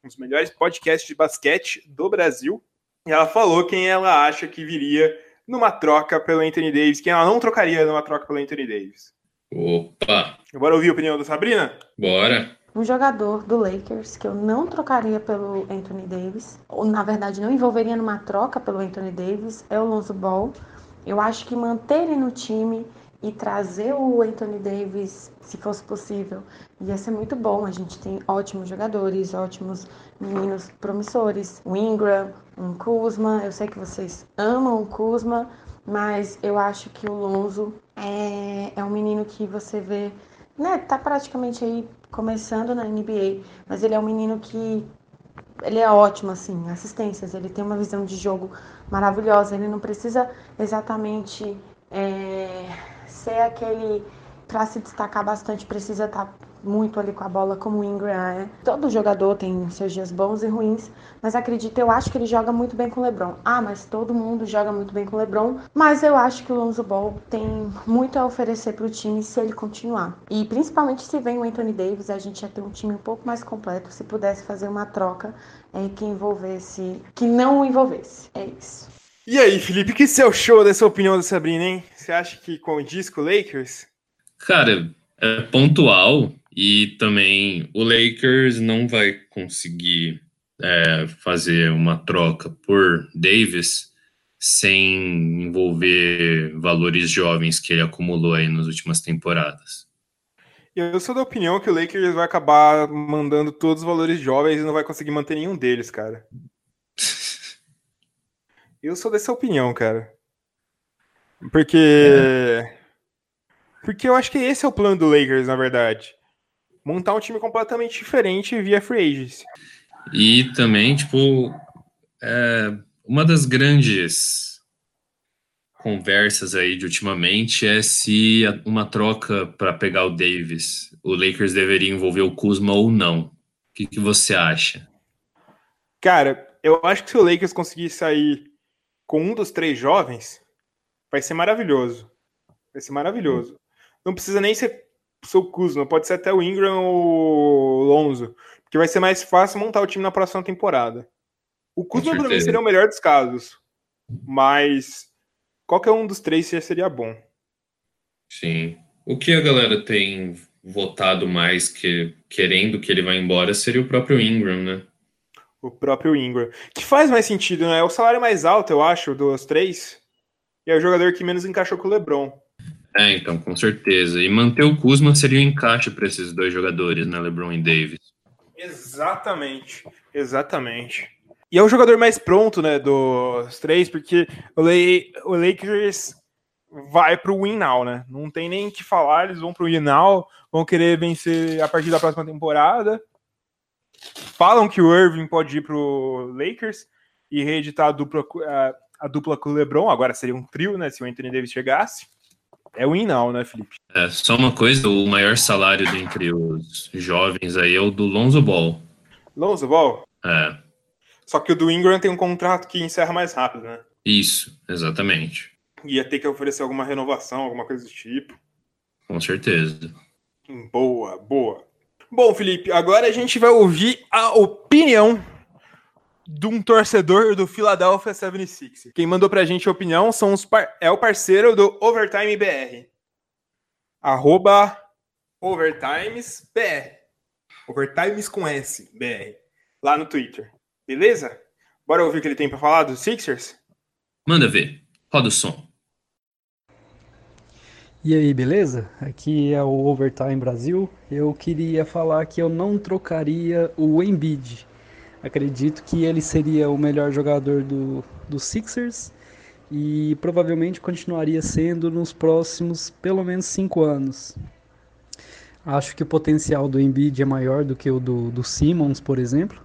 [SPEAKER 1] um dos melhores podcasts de basquete do Brasil. E ela falou quem ela acha que viria numa troca pelo Anthony Davis, quem ela não trocaria numa troca pelo Anthony Davis.
[SPEAKER 2] Opa!
[SPEAKER 1] Bora ouvir a opinião da Sabrina?
[SPEAKER 2] Bora!
[SPEAKER 13] Um jogador do Lakers que eu não trocaria pelo Anthony Davis, ou na verdade não envolveria numa troca pelo Anthony Davis, é o Lonzo Ball. Eu acho que manter ele no time e trazer o Anthony Davis, se fosse possível, ia ser muito bom. A gente tem ótimos jogadores, ótimos meninos promissores. O Ingram, um Kuzma. Eu sei que vocês amam o Kuzma, mas eu acho que o Lonzo é, é um menino que você vê, né? Tá praticamente aí começando na NBA, mas ele é um menino que ele é ótimo, assim, assistências, ele tem uma visão de jogo maravilhosa, ele não precisa exatamente é, ser aquele para se destacar bastante precisa estar tá muito ali com a bola como o Ingram é. Todo jogador tem seus dias bons e ruins, mas acredito, eu acho que ele joga muito bem com o LeBron. Ah, mas todo mundo joga muito bem com o LeBron, mas eu acho que o Lonzo Ball tem muito a oferecer para o time se ele continuar. E principalmente se vem o Anthony Davis, a gente ia ter um time um pouco mais completo se pudesse fazer uma troca é, que envolvesse, que não o envolvesse. É isso.
[SPEAKER 1] E aí, Felipe, que seu show dessa opinião da Sabrina, hein? Você acha que com o Lakers?
[SPEAKER 2] Cara, é pontual e também o Lakers não vai conseguir é, fazer uma troca por Davis sem envolver valores jovens que ele acumulou aí nas últimas temporadas.
[SPEAKER 1] Eu sou da opinião que o Lakers vai acabar mandando todos os valores jovens e não vai conseguir manter nenhum deles, cara. Eu sou dessa opinião, cara. Porque. É. Porque eu acho que esse é o plano do Lakers, na verdade. Montar um time completamente diferente via free agency.
[SPEAKER 2] E também, tipo, é, uma das grandes conversas aí de ultimamente é se uma troca para pegar o Davis, o Lakers deveria envolver o Kuzma ou não. O que, que você acha?
[SPEAKER 1] Cara, eu acho que se o Lakers conseguir sair com um dos três jovens, vai ser maravilhoso. Vai ser maravilhoso. Não precisa nem ser o Kuzma, pode ser até o Ingram ou o Lonzo, porque vai ser mais fácil montar o time na próxima temporada. O Kuzma para mim seria o melhor dos casos, mas qualquer um dos três seria bom.
[SPEAKER 2] Sim. O que a galera tem votado mais que querendo que ele vá embora seria o próprio Ingram, né?
[SPEAKER 1] O próprio Ingram. Que faz mais sentido, né? É o salário mais alto, eu acho, dos três. E é o jogador que menos encaixou com o LeBron.
[SPEAKER 2] É, então, com certeza. E manter o Kuzma seria um encaixe para esses dois jogadores, né? LeBron e Davis.
[SPEAKER 1] Exatamente. Exatamente. E é o jogador mais pronto, né, dos três, porque o, o Lakers vai pro win now, né? Não tem nem o que falar, eles vão pro win now, vão querer vencer a partir da próxima temporada. falam que o Irving pode ir pro Lakers e reeditar a dupla, a, a dupla com o LeBron. Agora seria um trio, né? Se o Anthony Davis chegasse. É o Inal, né, Felipe?
[SPEAKER 2] É, só uma coisa, o maior salário entre os jovens aí é o do Lonzo Ball.
[SPEAKER 1] Lonzo Ball?
[SPEAKER 2] É.
[SPEAKER 1] Só que o do Ingram tem um contrato que encerra mais rápido, né?
[SPEAKER 2] Isso, exatamente.
[SPEAKER 1] Ia ter que oferecer alguma renovação, alguma coisa do tipo.
[SPEAKER 2] Com certeza.
[SPEAKER 1] Boa, boa. Bom, Felipe, agora a gente vai ouvir a opinião de um torcedor do Philadelphia 76. Quem mandou pra gente a opinião são os par... é o parceiro do Overtime BR. Arroba Overtimes BR. Overtimes com S, BR. Lá no Twitter. Beleza? Bora ouvir o que ele tem pra falar dos Sixers?
[SPEAKER 2] Manda ver. Roda o som.
[SPEAKER 14] E aí, beleza? Aqui é o Overtime Brasil. Eu queria falar que eu não trocaria o Embiid. Acredito que ele seria o melhor jogador do, do Sixers e provavelmente continuaria sendo nos próximos pelo menos cinco anos. Acho que o potencial do Embiid é maior do que o do, do Simmons, por exemplo.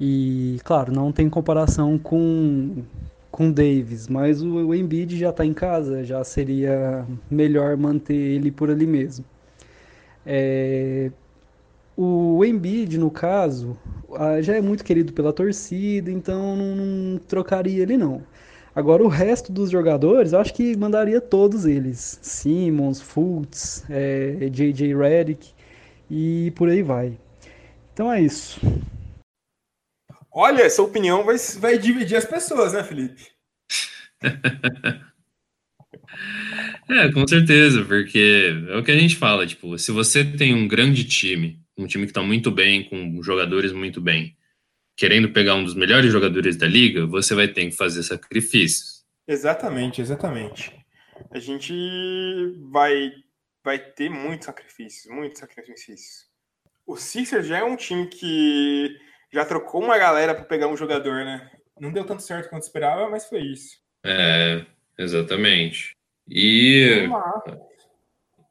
[SPEAKER 14] E, claro, não tem comparação com, com Davis, mas o, o Embiid já está em casa, já seria melhor manter ele por ali mesmo. É, o Embiid, no caso, já é muito querido pela torcida, então não, não, trocaria ele não. Agora o resto dos jogadores, eu acho que mandaria todos eles. Simmons, Fultz, é, JJ Redick e por aí vai. Então é isso.
[SPEAKER 1] Olha, essa opinião vai, vai dividir as pessoas, né, Felipe?
[SPEAKER 2] é, com certeza, porque é o que a gente fala, tipo, se você tem um grande time, um time que está muito bem, com jogadores muito bem, querendo pegar um dos melhores jogadores da liga, você vai ter que fazer sacrifícios.
[SPEAKER 1] Exatamente, exatamente. A gente vai, vai ter muitos sacrifícios, muitos sacrifícios. O Sixers já é um time que já trocou uma galera para pegar um jogador, né? Não deu tanto certo quanto esperava, mas foi isso.
[SPEAKER 2] É, exatamente. E,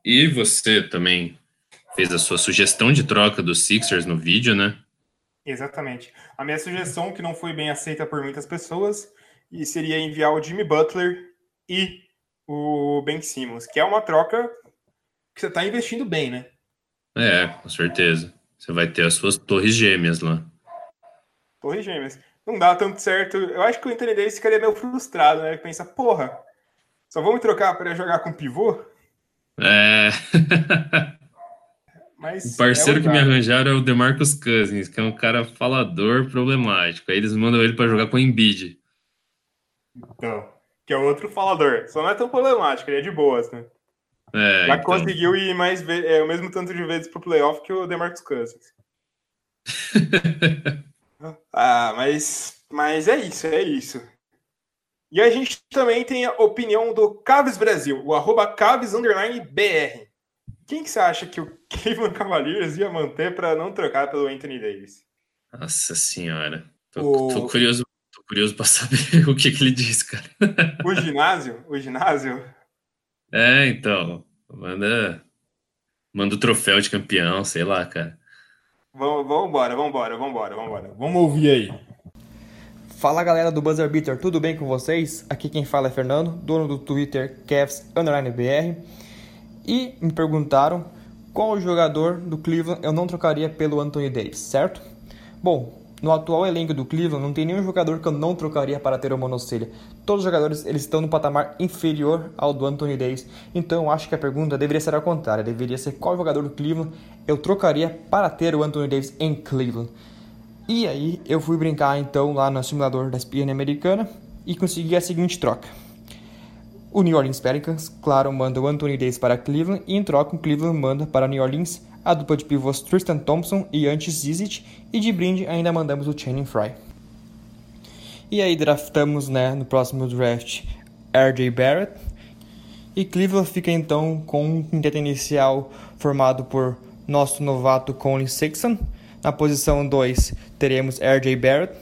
[SPEAKER 2] e você também fez a sua sugestão de troca dos Sixers no vídeo, né?
[SPEAKER 1] Exatamente. A minha sugestão, que não foi bem aceita por muitas pessoas, e seria enviar o Jimmy Butler e o Ben Simmons, que é uma troca que você está investindo bem, né?
[SPEAKER 2] É, com certeza. Você vai ter as suas torres gêmeas lá.
[SPEAKER 1] Torres Gêmeas. Não dá tanto certo. Eu acho que o Anthony Davis ficaria meio frustrado, né? Pensa, porra, só vamos trocar para jogar com pivô?
[SPEAKER 2] É.
[SPEAKER 1] Mas
[SPEAKER 2] o parceiro
[SPEAKER 1] é
[SPEAKER 2] que me arranjaram é o DeMarcus Cousins, que é um cara falador problemático. Aí eles mandam ele para jogar com o Embiid.
[SPEAKER 1] Então, que é outro falador. Só não é tão problemático, ele é de boas, né?
[SPEAKER 2] É,
[SPEAKER 1] Já
[SPEAKER 2] então...
[SPEAKER 1] conseguiu ir mais ve- é, o mesmo tanto de vezes pro playoff que o DeMarcus Cousins. Ah, mas, mas é isso, é isso. E a gente também tem a opinião do Caves Brasil, o arroba Caves Underline BR. Quem que você acha que o Cleveland Cavaliers ia manter para não trocar pelo Anthony Davis?
[SPEAKER 2] Nossa senhora. Tô,
[SPEAKER 1] O-
[SPEAKER 2] tô curioso, tô curioso para saber o que, que ele disse, cara.
[SPEAKER 1] O ginásio? O ginásio?
[SPEAKER 2] É, então. Manda. Manda o troféu de campeão, sei lá, cara.
[SPEAKER 1] Vamos embora, vamos embora, vamos embora, vamos embora. Vamos ouvir aí.
[SPEAKER 6] Fala galera do Buzzer Beater, tudo bem com vocês? Aqui quem fala é Fernando, dono do Twitter Cavs Underline BR. E me perguntaram qual jogador do Cleveland eu não trocaria pelo Anthony Davis, certo? Bom, no atual elenco do Cleveland não tem nenhum jogador que eu não trocaria para ter o monocelha. Todos os jogadores eles estão no patamar inferior ao do Anthony Davis. Então eu acho que a pergunta deveria ser ao contrário, deveria ser qual jogador do Cleveland eu trocaria para ter o Anthony Davis em Cleveland. E aí eu fui brincar então lá no simulador da ESPN americana e consegui a seguinte troca. O New Orleans Pelicans, claro, manda o Anthony Davis para Cleveland e em troca o Cleveland manda para New Orleans a dupla de pivôs Tristan Thompson e Antes Zizic e de brinde ainda mandamos o Channing Fry. E aí draftamos né, no próximo draft RJ Barrett e Cleveland fica então com um quinteto inicial formado por nosso novato Conley Sexton. Na posição 2 teremos RJ Barrett.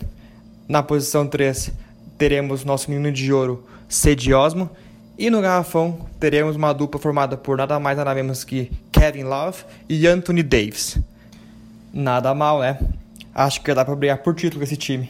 [SPEAKER 6] Na posição 3 teremos nosso menino de ouro Cedi Osmo. E no garrafão teremos uma dupla formada por nada mais nada menos que Kevin Love e Anthony Davis. Nada mal, né? acho que dá para brigar por título com esse time.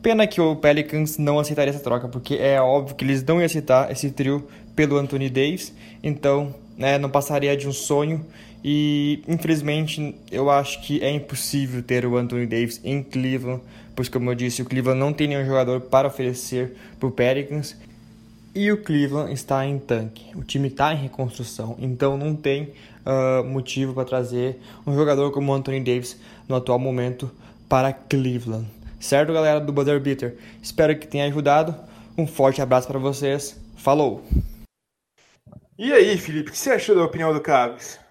[SPEAKER 6] Pena que o Pelicans não aceitaria essa troca, porque é óbvio que eles não iam aceitar esse trio pelo Anthony Davis, então né, não passaria de um sonho. E infelizmente eu acho que é impossível ter o Anthony Davis em Cleveland, pois como eu disse, o Cleveland não tem nenhum jogador para oferecer para o Pelicans. E o Cleveland está em tanque. O time está em reconstrução, então não tem uh, motivo para trazer um jogador como o Anthony Davis no atual momento para Cleveland. Certo, galera do Buzzer Beater? Espero que tenha ajudado. Um forte abraço para vocês. Falou!
[SPEAKER 1] E aí, Felipe, o que você achou da opinião do Cavs?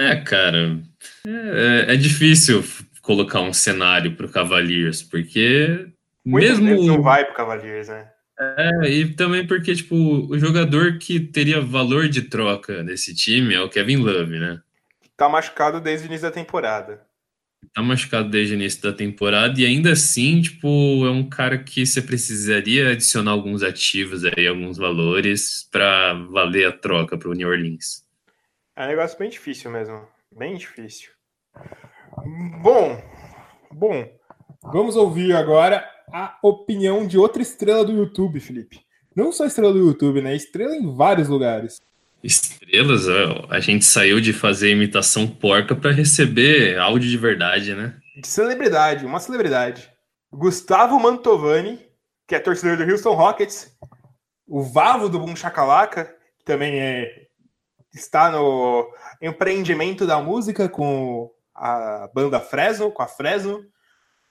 [SPEAKER 2] É, cara, é, é difícil colocar um cenário para o Cavaliers, porque
[SPEAKER 1] Muitas
[SPEAKER 2] mesmo
[SPEAKER 1] não vai pro Cavaliers, né?
[SPEAKER 2] É, e também porque, tipo, o jogador que teria valor de troca nesse time é o Kevin Love, né?
[SPEAKER 1] Tá machucado desde o início da temporada.
[SPEAKER 2] Tá machucado desde o início da temporada e ainda assim, tipo, é um cara que você precisaria adicionar alguns ativos aí, alguns valores para valer a troca pro New Orleans.
[SPEAKER 1] É um negócio bem difícil mesmo. Bem difícil. Bom, bom, vamos ouvir agora a opinião de outra estrela do YouTube, Felipe. Não só estrela do YouTube, né? Estrela em vários lugares.
[SPEAKER 2] Estrelas, a gente saiu de fazer imitação porca para receber áudio de verdade, né?
[SPEAKER 1] De celebridade, uma celebridade. Gustavo Mantovani, que é torcedor do Houston Rockets. O Vavo do Boom Chacalaca, que também é, está no empreendimento da música com a banda Fresno, com a Fresno.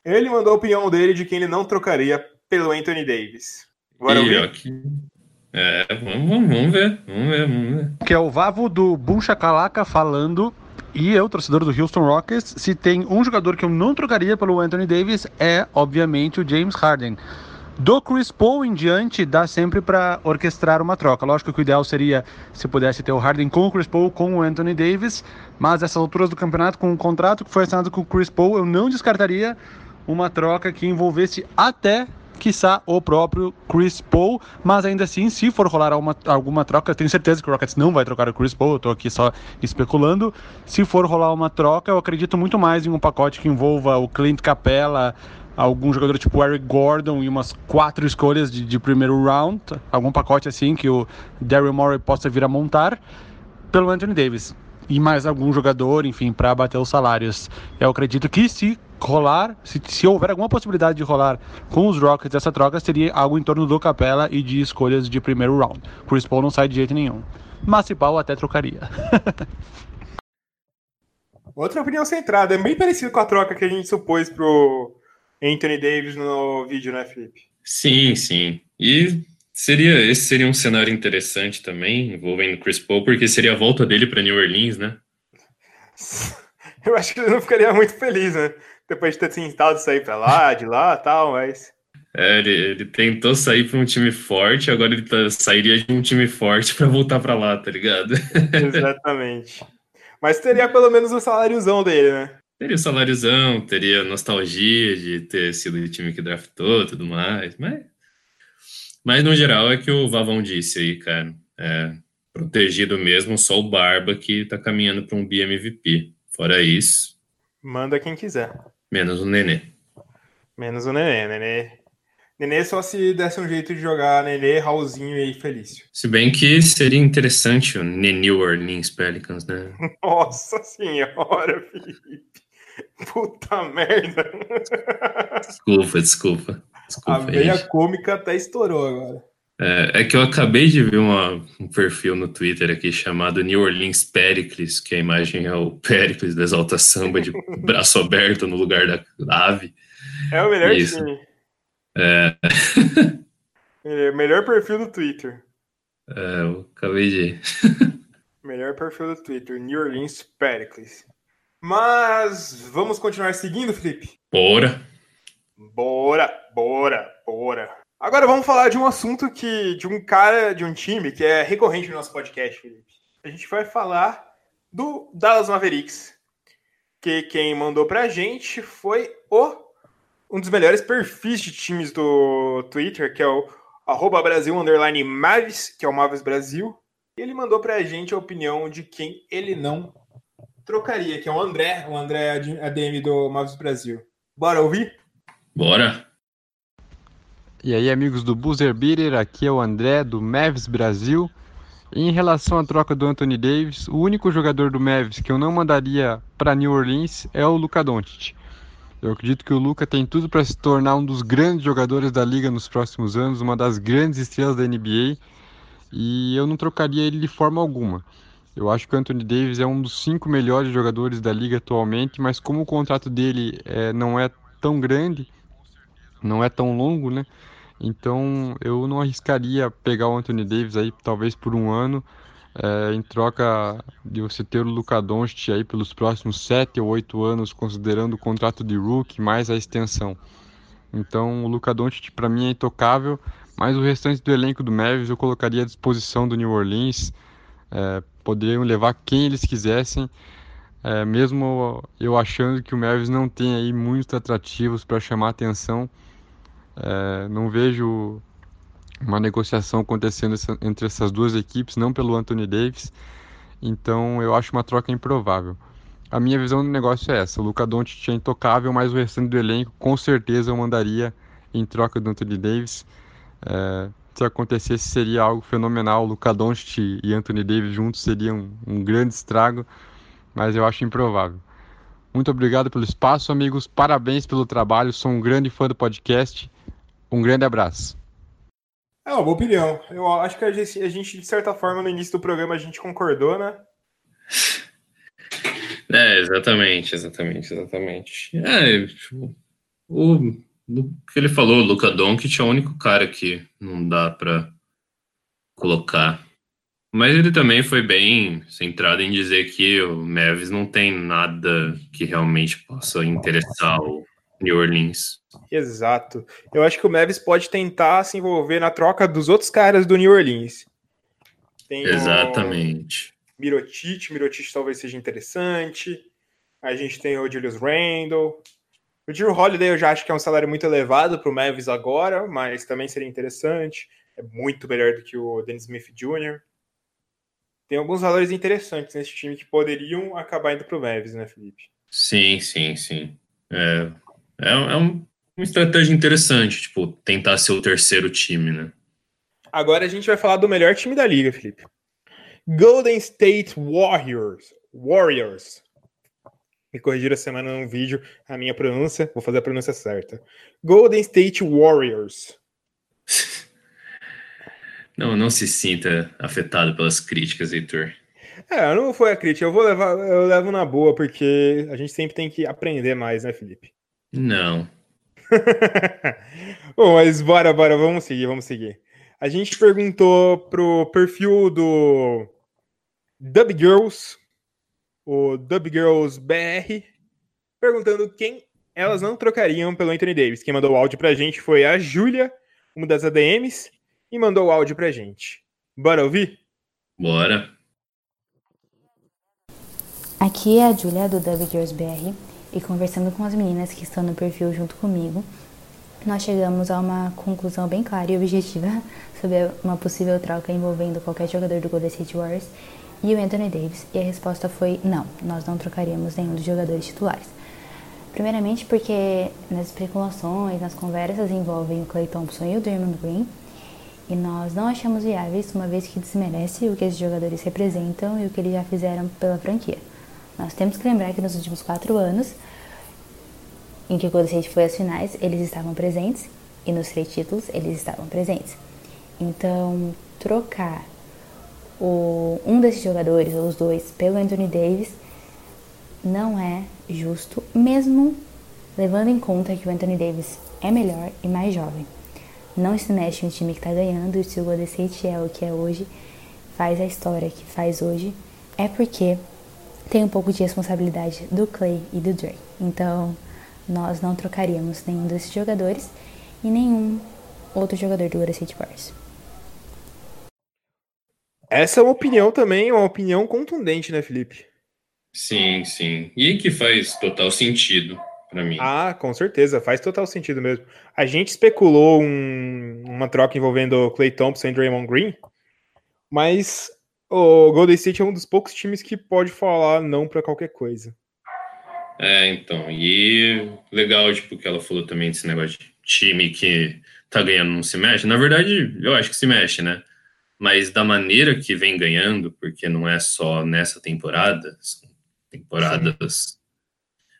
[SPEAKER 1] Ele mandou a opinião dele de quem ele não trocaria pelo Anthony Davis.
[SPEAKER 2] Bora ouvir? Aqui. É, vamos, vamos, vamos, ver, vamos ver, vamos ver.
[SPEAKER 15] Que é o Vavo do Buncha Calaca falando. E eu, torcedor do Houston Rockets, se tem um jogador que eu não trocaria pelo Anthony Davis, é, obviamente, o James Harden. Do Chris Paul em diante, dá sempre para orquestrar uma troca. Lógico que o ideal seria se pudesse ter o Harden com o Chris Paul, com o Anthony Davis, mas essas alturas do campeonato, com o contrato que foi assinado com o Chris Paul, eu não descartaria uma troca que envolvesse até quiçá o próprio Chris Paul, mas ainda assim, se for rolar alguma, alguma troca, tenho certeza que o Rockets não vai trocar o Chris Paul, eu tô aqui só especulando. Se for rolar uma troca, eu acredito muito mais em um pacote que envolva o Clint Capella, algum jogador tipo Eric Gordon e umas quatro escolhas de, de primeiro round, algum pacote assim que o Daryl Morey possa vir a montar, pelo Anthony Davis. E mais algum jogador, enfim, para bater os salários. Eu acredito que se rolar, se, se houver alguma possibilidade de rolar com os Rockets essa troca, seria algo em torno do Capela e de escolhas de primeiro round. Chris Paul não sai de jeito nenhum. Mas se Paul até trocaria.
[SPEAKER 1] Outra opinião centrada, é bem parecido com a troca que a gente supôs pro Anthony Davis no vídeo, né, Felipe?
[SPEAKER 2] Sim, sim. E seria esse seria um cenário interessante também, envolvendo Chris Paul, porque seria a volta dele para New Orleans, né?
[SPEAKER 1] Eu acho que ele não ficaria muito feliz, né? Depois de ter tentado sair para lá, de lá tal, mas.
[SPEAKER 2] É, ele, ele tentou sair para um time forte, agora ele tá, sairia de um time forte para voltar para lá, tá ligado?
[SPEAKER 1] Exatamente. Mas teria pelo menos o saláriozão dele, né?
[SPEAKER 2] Teria saláriozão, teria nostalgia de ter sido o time que draftou tudo mais, mas. Mas no geral é que o Vavão disse aí, cara. É, protegido mesmo, só o Barba que tá caminhando para um BMVP. Fora isso.
[SPEAKER 1] Manda quem quiser.
[SPEAKER 2] Menos o Nenê.
[SPEAKER 1] Menos o Nenê. Nenê, Nenê só se desse um jeito de jogar Nenê, Raulzinho e Felício.
[SPEAKER 2] Se bem que seria interessante o Nenê Orleans Pelicans, né?
[SPEAKER 1] Nossa senhora, Felipe. Puta merda.
[SPEAKER 2] Desculpa, desculpa. desculpa
[SPEAKER 1] A veia gente. cômica até estourou agora.
[SPEAKER 2] É, é, que eu acabei de ver uma, um perfil no Twitter aqui chamado New Orleans Pericles, que a imagem é o Pericles da Exalta Samba de braço aberto no lugar da, da ave.
[SPEAKER 1] É o melhor Isso. time.
[SPEAKER 2] É.
[SPEAKER 1] é. Melhor perfil do Twitter.
[SPEAKER 2] É, eu acabei de.
[SPEAKER 1] melhor perfil do Twitter, New Orleans Pericles. Mas vamos continuar seguindo, Felipe?
[SPEAKER 2] Bora.
[SPEAKER 1] Bora, bora, bora. Agora vamos falar de um assunto que de um cara de um time que é recorrente no nosso podcast, Felipe. A gente vai falar do Dallas Mavericks, que quem mandou pra gente foi o um dos melhores perfis de times do Twitter, que é o arroba Brasil underline Mavis, que é o Mavis Brasil. E ele mandou pra gente a opinião de quem ele não trocaria, que é o André, o André ADM do Mavis Brasil. Bora ouvir?
[SPEAKER 2] Bora.
[SPEAKER 16] E aí, amigos do Buzzer Beater, aqui é o André do Mavs Brasil. Em relação à troca do Anthony Davis, o único jogador do Mavs que eu não mandaria para New Orleans é o Luka Doncic. Eu acredito que o Luka tem tudo para se tornar um dos grandes jogadores da liga nos próximos anos, uma das grandes estrelas da NBA, e eu não trocaria ele de forma alguma. Eu acho que o Anthony Davis é um dos cinco melhores jogadores da liga atualmente, mas como o contrato dele é, não é tão grande, não é tão longo, né? Então eu não arriscaria pegar o Anthony Davis aí talvez por um ano, é, em troca de você ter o Luka Doncic aí pelos próximos sete ou oito anos, considerando o contrato de rookie mais a extensão. Então o Luka Doncic para mim é intocável, mas o restante do elenco do Mavis eu colocaria à disposição do New Orleans. É, poderiam levar quem eles quisessem, é, mesmo eu achando que o Mavis não tem aí muitos atrativos para chamar atenção. É, não vejo uma negociação acontecendo entre essas duas equipes, não pelo Anthony Davis. Então eu acho uma troca improvável. A minha visão do negócio é essa: o Luca Doncic é intocável, mas o restante do elenco com certeza eu mandaria em troca do Anthony Davis. É, se acontecesse seria algo fenomenal. Luca Doncic e Anthony Davis juntos seria um, um grande estrago, mas eu acho improvável. Muito obrigado pelo espaço, amigos. Parabéns pelo trabalho. Sou um grande fã do podcast. Um grande abraço.
[SPEAKER 1] É uma boa opinião. Eu acho que a gente, a gente, de certa forma, no início do programa, a gente concordou, né?
[SPEAKER 2] É, exatamente, exatamente, exatamente. É, tipo, o, o que ele falou, o Luca Doncic é o único cara que não dá pra colocar. Mas ele também foi bem centrado em dizer que o Mavis não tem nada que realmente possa interessar o New Orleans.
[SPEAKER 1] Exato. Eu acho que o Mavis pode tentar se envolver na troca dos outros caras do New Orleans.
[SPEAKER 2] Tem Exatamente.
[SPEAKER 1] O Mirotic, Mirotic talvez seja interessante. A gente tem o Julius Randle. O Drew Holiday eu já acho que é um salário muito elevado para o Mavis agora, mas também seria interessante. É muito melhor do que o Dennis Smith Jr. Tem alguns valores interessantes nesse time que poderiam acabar indo para o Mavis, né, Felipe?
[SPEAKER 2] Sim, sim, sim. É, é, é um, uma estratégia interessante, tipo, tentar ser o terceiro time, né?
[SPEAKER 1] Agora a gente vai falar do melhor time da liga, Felipe. Golden State Warriors. Warriors. Me corrigiram a semana num vídeo a minha pronúncia. Vou fazer a pronúncia certa. Golden State Warriors.
[SPEAKER 2] Não, não se sinta afetado pelas críticas, Heitor.
[SPEAKER 1] É, não foi a crítica. Eu vou levar, eu levo na boa, porque a gente sempre tem que aprender mais, né, Felipe?
[SPEAKER 2] Não.
[SPEAKER 1] Bom, mas bora, bora, vamos seguir, vamos seguir. A gente perguntou pro perfil do Dub Girls, o Dub Girls BR, perguntando quem elas não trocariam pelo Anthony Davis. Quem mandou o áudio pra gente foi a Júlia, uma das ADMs, e mandou o áudio pra gente. Bora ouvir?
[SPEAKER 2] Bora.
[SPEAKER 17] Aqui é a Júlia do Dub Girls BR e conversando com as meninas que estão no perfil junto comigo, nós chegamos a uma conclusão bem clara e objetiva sobre uma possível troca envolvendo qualquer jogador do Golden State Warriors e o Anthony Davis, e a resposta foi não, nós não trocaríamos nenhum dos jogadores titulares. Primeiramente porque nas especulações, nas conversas envolvem o Clay Thompson e o Draymond Green, e nós não achamos viáveis, uma vez que desmerece o que esses jogadores representam e o que eles já fizeram pela franquia. Nós temos que lembrar que nos últimos quatro anos, em que o Golden State foi às finais, eles estavam presentes e nos três títulos eles estavam presentes. Então, trocar o, um desses jogadores, ou os dois, pelo Anthony Davis não é justo, mesmo levando em conta que o Anthony Davis é melhor e mais jovem. Não se mexe um time que está ganhando, e se o Golden State é o que é hoje, faz a história que faz hoje, é porque tem um pouco de responsabilidade do Clay e do Dre. Então, nós não trocaríamos nenhum desses jogadores e nenhum outro jogador do Golden State Warriors.
[SPEAKER 1] Essa é uma opinião também, uma opinião contundente, né, Felipe?
[SPEAKER 2] Sim, sim. E que faz total sentido para mim.
[SPEAKER 1] Ah, com certeza, faz total sentido mesmo. A gente especulou um, uma troca envolvendo Clay Thompson e Draymond Green, mas o Golden State é um dos poucos times que pode falar não para qualquer coisa.
[SPEAKER 2] É, então, e legal, tipo, que ela falou também desse negócio de time que tá ganhando não se mexe. Na verdade, eu acho que se mexe, né? Mas da maneira que vem ganhando, porque não é só nessa temporada, são temporadas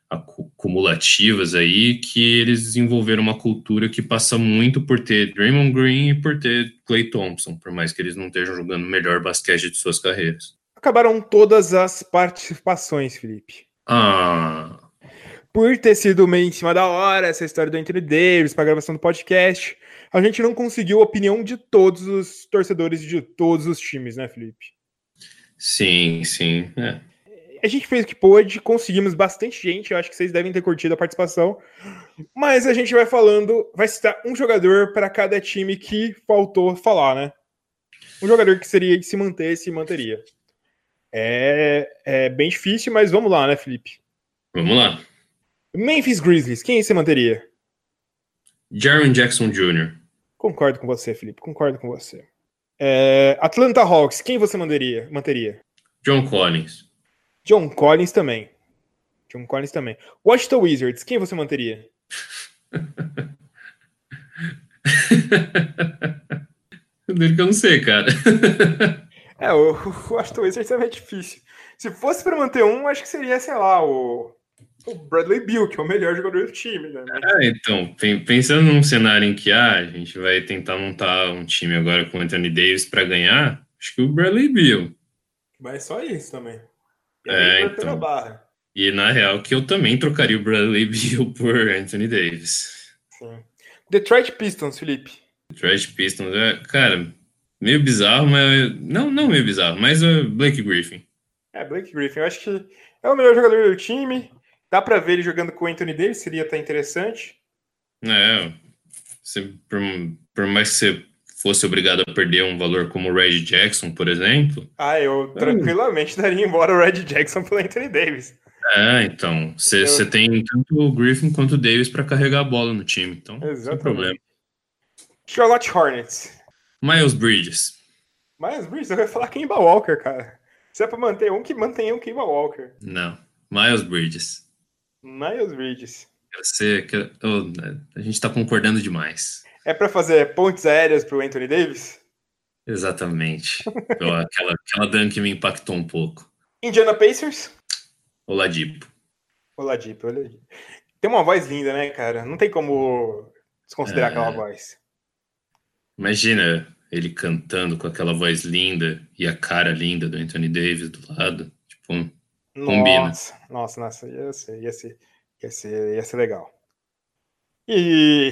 [SPEAKER 2] acumulativas aí, que eles desenvolveram uma cultura que passa muito por ter Draymond Green e por ter Clay Thompson, por mais que eles não estejam jogando o melhor basquete de suas carreiras.
[SPEAKER 1] Acabaram todas as participações, Felipe.
[SPEAKER 2] Ah,
[SPEAKER 1] Por ter sido meio em cima da hora essa história do Anthony Davis para gravação do podcast, a gente não conseguiu a opinião de todos os torcedores de todos os times, né, Felipe?
[SPEAKER 2] sim, sim. É.
[SPEAKER 1] A gente fez o que pôde, conseguimos bastante gente, eu acho que vocês devem ter curtido a participação. Mas a gente vai falando, vai citar um jogador para cada time que faltou falar, né? Um jogador que seria se manter, se manteria. É, é bem difícil, mas vamos lá, né, Felipe?
[SPEAKER 2] Vamos lá.
[SPEAKER 1] Memphis Grizzlies, quem se manteria?
[SPEAKER 2] Jaron Jackson Jr.
[SPEAKER 1] Concordo com você, Felipe, concordo com você. É, Atlanta Hawks, quem você manteria? manteria?
[SPEAKER 2] John Collins.
[SPEAKER 1] John Collins também. John Collins também. Washington Wizards, quem você manteria?
[SPEAKER 2] Dele que eu não sei, cara.
[SPEAKER 1] É, o, o Washington Wizards é difícil. Se fosse para manter um, acho que seria, sei lá, o, o Bradley Bill, que é o melhor jogador do time, né?
[SPEAKER 2] Ah, então, pen- pensando num cenário em que ah, a gente vai tentar montar um time agora com o Anthony Davis para ganhar, acho que o Bradley Bill.
[SPEAKER 1] Mas só isso também. E
[SPEAKER 2] É, então. E na real que eu também trocaria o Bradley Bill por Anthony Davis.
[SPEAKER 1] Sim. Detroit Pistons, Felipe.
[SPEAKER 2] Trash Pistons, é, cara, meio bizarro, mas não, não meio bizarro, mas o Blake Griffin.
[SPEAKER 1] É, Blake Griffin. Eu acho que é o melhor jogador do time. Dá pra ver ele jogando com o Anthony Davis, seria até interessante.
[SPEAKER 2] É, você- por, por mais que você fosse obrigado a perder um valor como o Reggie Jackson, por exemplo,
[SPEAKER 1] Ah, eu tranquilamente daria embora o Red Jackson pelo Anthony Davis.
[SPEAKER 2] É, então, você você tem tanto o Griffin quanto o Davis para carregar a bola no time, então, sem
[SPEAKER 1] Exatamente.
[SPEAKER 2] problema.
[SPEAKER 1] Charlotte Hornets.
[SPEAKER 2] Miles Bridges.
[SPEAKER 1] Mas, Bruce, eu ia falar Kemba Walker, cara. Se é pra manter um, que mantenha um Kemba Walker.
[SPEAKER 2] Não, Miles Bridges.
[SPEAKER 1] Miles Bridges.
[SPEAKER 2] Você, que- oh, a gente tá concordando demais.
[SPEAKER 1] É pra fazer pontes aéreas pro Anthony Davis?
[SPEAKER 2] Exatamente. Eu- aquela, aquela dunk me impactou um pouco.
[SPEAKER 1] Indiana Pacers?
[SPEAKER 2] Oladipo.
[SPEAKER 1] Oladipo, Oladipo. Tem uma voz linda, né, cara? Não tem como desconsiderar
[SPEAKER 2] É.
[SPEAKER 1] aquela voz.
[SPEAKER 2] Imagina ele cantando com aquela voz linda e a cara linda do Anthony Davis do lado. Tipo, combina.
[SPEAKER 1] Nossa, nossa, nossa, ia ser, ia ser, ia ser, ia ser legal. E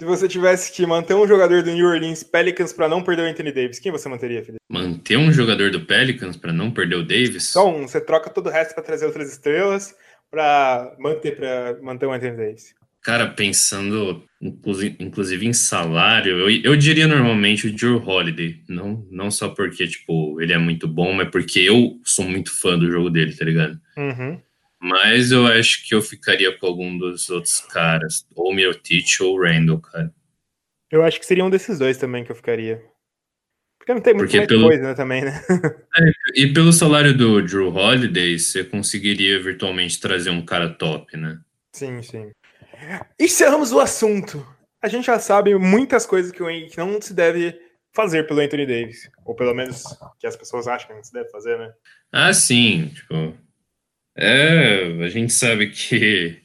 [SPEAKER 1] se você tivesse que manter um jogador do New Orleans Pelicans pra não perder o Anthony Davis, quem você manteria, Felipe?
[SPEAKER 2] Manter um jogador do Pelicans para não perder o Davis?
[SPEAKER 1] Só um, você troca todo o resto pra trazer outras estrelas pra manter para manter o Anthony Davis.
[SPEAKER 2] Cara, pensando inclusi- inclusive em salário, eu, eu diria normalmente o Drew Holiday. Não, não só porque, tipo, ele é muito bom, mas porque eu sou muito fã do jogo dele, tá ligado?
[SPEAKER 1] Uhum.
[SPEAKER 2] Mas eu acho que eu ficaria com algum dos outros caras. Ou Mirotic ou Randall, cara.
[SPEAKER 1] Eu acho que seria um desses dois também que eu ficaria. Porque não tem muito mais
[SPEAKER 2] pelo-
[SPEAKER 1] coisa né, também, né?
[SPEAKER 2] E pelo salário do Drew Holiday, você conseguiria virtualmente trazer um cara top, né?
[SPEAKER 1] Sim, sim. Encerramos o assunto. A gente já sabe muitas coisas que, o An- que não se deve fazer pelo Anthony Davis. Ou pelo menos que as pessoas acham que não se deve fazer, né?
[SPEAKER 2] Ah, sim, tipo. É, a gente sabe que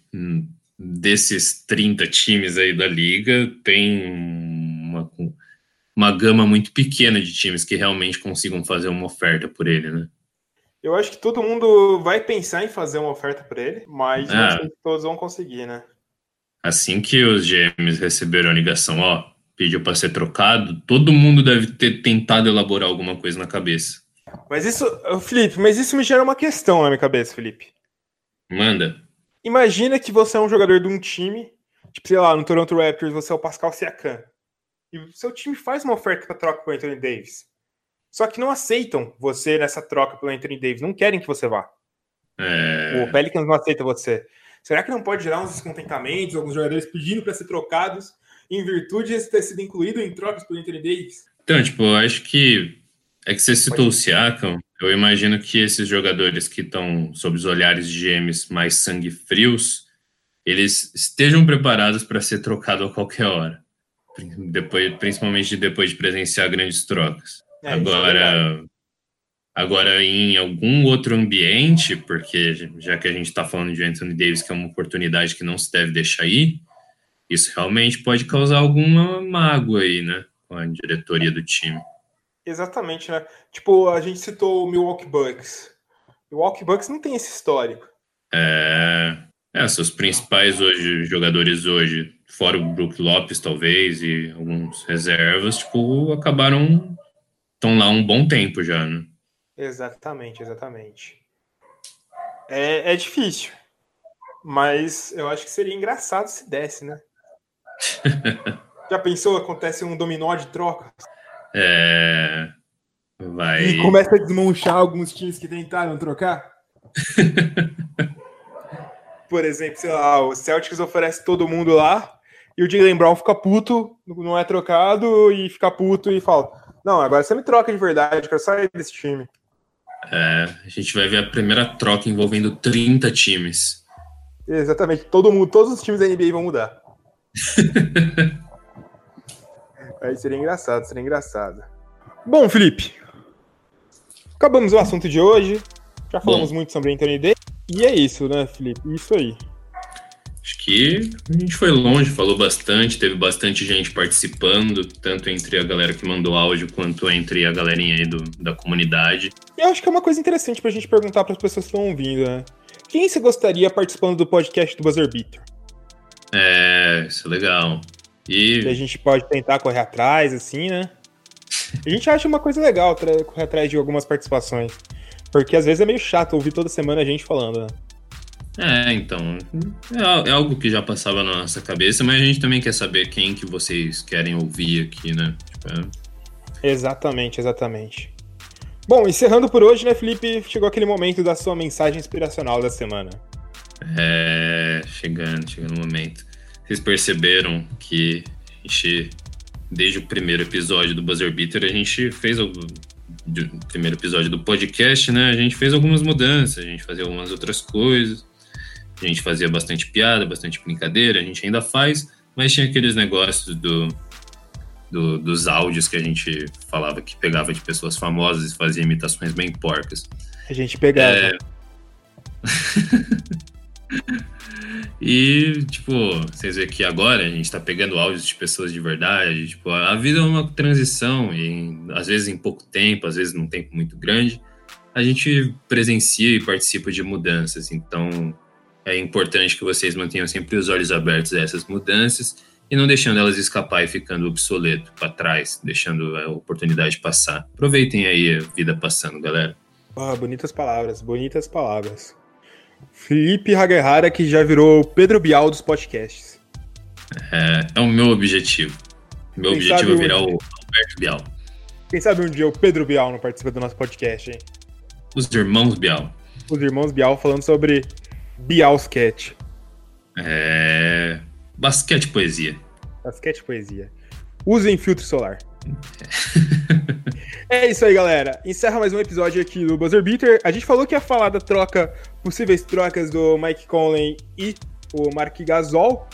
[SPEAKER 2] desses 30 times aí da liga, tem uma, uma gama muito pequena de times que realmente consigam fazer uma oferta por ele, né?
[SPEAKER 1] Eu acho que todo mundo vai pensar em fazer uma oferta para ele, mas não
[SPEAKER 2] Ah.
[SPEAKER 1] sei se todos vão conseguir, né?
[SPEAKER 2] Assim que os GMs receberam a ligação, ó, pediu para ser trocado, todo mundo deve ter tentado elaborar alguma coisa na cabeça.
[SPEAKER 1] Mas isso, Felipe, mas isso me gera uma questão na minha cabeça, Felipe.
[SPEAKER 2] Manda.
[SPEAKER 1] Imagina que você é um jogador de um time, tipo, sei lá, no Toronto Raptors você é o Pascal Siakam. E o seu time faz uma oferta para troca com o Anthony Davis. Só que não aceitam você nessa troca pelo Anthony Davis, não querem que você vá.
[SPEAKER 2] É,
[SPEAKER 1] O Pelicans não aceita você. Será que não pode gerar uns descontentamentos, alguns jogadores pedindo para ser trocados em virtude de ter sido incluído em trocas pelo Anthony Davis?
[SPEAKER 2] Então, tipo, eu acho que é que você citou o Siakam, eu imagino que esses jogadores que estão sob os olhares de GMs mais sangue frios, eles estejam preparados para ser trocado a qualquer hora. Depois, principalmente depois de presenciar grandes trocas.
[SPEAKER 1] É,
[SPEAKER 2] agora, agora em algum outro ambiente, porque já que a gente está falando de Anthony Davis, que é uma oportunidade que não se deve deixar ir, isso realmente pode causar alguma mágoa aí, né? Com a diretoria do time.
[SPEAKER 1] Exatamente, né? Tipo, a gente citou o Milwaukee Bucks. O Milwaukee Bucks não tem esse histórico.
[SPEAKER 2] É, é, seus principais hoje, jogadores hoje, fora o Brook Lopes, talvez, e alguns reservas, tipo, acabaram. estão lá um bom tempo já, né?
[SPEAKER 1] Exatamente, exatamente. É, é difícil. Mas eu acho que seria engraçado se desse, né? Já pensou? Acontece um dominó de troca?
[SPEAKER 2] É. Vai.
[SPEAKER 1] E começa a desmanchar alguns times que tentaram trocar? Por exemplo, sei lá, o Celtics oferece todo mundo lá e o Jalen Brown fica puto, não é trocado e fica puto e fala: Não, agora você me troca de verdade, quero sair desse time.
[SPEAKER 2] É, a gente vai ver a primeira troca envolvendo 30 times.
[SPEAKER 1] Exatamente, todo mundo, todos os times da NBA vão mudar. Aí seria engraçado, seria engraçado. Bom, Felipe, acabamos o assunto de hoje. Já falamos
[SPEAKER 2] Bom.
[SPEAKER 1] muito sobre Anthony Davis. E é isso, né, Felipe? Isso aí.
[SPEAKER 2] Que a gente foi longe, falou bastante, teve bastante gente participando, tanto entre a galera que mandou áudio quanto entre a galerinha aí do, da comunidade.
[SPEAKER 1] E eu acho que é uma coisa interessante pra gente perguntar para as pessoas que estão ouvindo, né? Quem você gostaria participando do podcast do Buzzer Beater?
[SPEAKER 2] É, isso é legal. E
[SPEAKER 1] Que a gente pode tentar correr atrás, assim, né? A gente acha uma coisa legal correr atrás de algumas participações. Porque às vezes é meio chato ouvir toda semana a gente falando, né?
[SPEAKER 2] É, então, é, é algo que já passava na nossa cabeça, mas a gente também quer saber quem que vocês querem ouvir aqui, né? Tipo, é-
[SPEAKER 1] Exatamente, exatamente. Bom, encerrando por hoje, né, Felipe? Chegou aquele momento da sua mensagem inspiracional da semana.
[SPEAKER 2] É, chegando, chegando o momento. Vocês perceberam que a gente, desde o primeiro episódio do Buzzer Beater, a gente fez o primeiro episódio do podcast, né? A gente fez algumas mudanças, a gente fazia algumas outras coisas. A gente fazia bastante piada, bastante brincadeira, a gente ainda faz, mas tinha aqueles negócios do, do- dos áudios que a gente falava que pegava de pessoas famosas e fazia imitações bem porcas.
[SPEAKER 1] A gente pegava.
[SPEAKER 2] É. E, tipo, vocês veem que agora a gente tá pegando áudios de pessoas de verdade. Tipo, a vida é uma transição, e às vezes em pouco tempo, às vezes num tempo muito grande, a gente presencia e participa de mudanças. Então, é importante que vocês mantenham sempre os olhos abertos a essas mudanças e não deixando elas escapar e ficando obsoleto para trás, deixando a oportunidade passar. Aproveitem aí a vida passando, galera.
[SPEAKER 1] Ah, bonitas palavras, bonitas palavras. Felipe Haguerrara, que já virou o Pedro Bial dos podcasts.
[SPEAKER 2] É, é o meu objetivo. Meu
[SPEAKER 1] Quem
[SPEAKER 2] objetivo é
[SPEAKER 1] um
[SPEAKER 2] virar o
[SPEAKER 1] dia.
[SPEAKER 2] Alberto Bial.
[SPEAKER 1] Quem sabe um dia o Pedro Bial não participa do nosso podcast, hein?
[SPEAKER 2] Os irmãos Bial.
[SPEAKER 1] Os irmãos Bial falando sobre Bialscat.
[SPEAKER 2] É... Basquete poesia.
[SPEAKER 1] Basquete poesia. Usem filtro solar. é isso aí, galera. Encerra mais um episódio aqui do Buzzer Beater. A gente falou que ia falar da troca, possíveis trocas do Mike Conley e o Mark Gasol,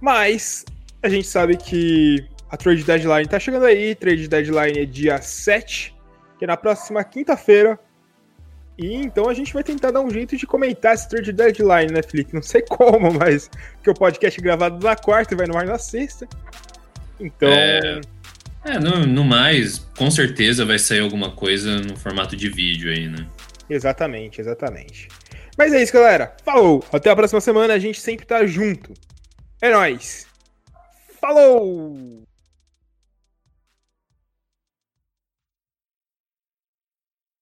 [SPEAKER 1] mas a gente sabe que a trade deadline tá chegando aí. Trade deadline é dia 7, que é na próxima quinta-feira. E então a gente vai tentar dar um jeito de comentar esse trade deadline, né, Felipe? Não sei como, mas que o podcast é gravado na quarta e vai no ar na sexta. Então,
[SPEAKER 2] É, é no, no mais, com certeza vai sair alguma coisa no formato de vídeo aí, né?
[SPEAKER 1] exatamente, exatamente. Mas é isso, galera. Falou! Até a próxima semana, a gente sempre tá junto. É nóis! Falou!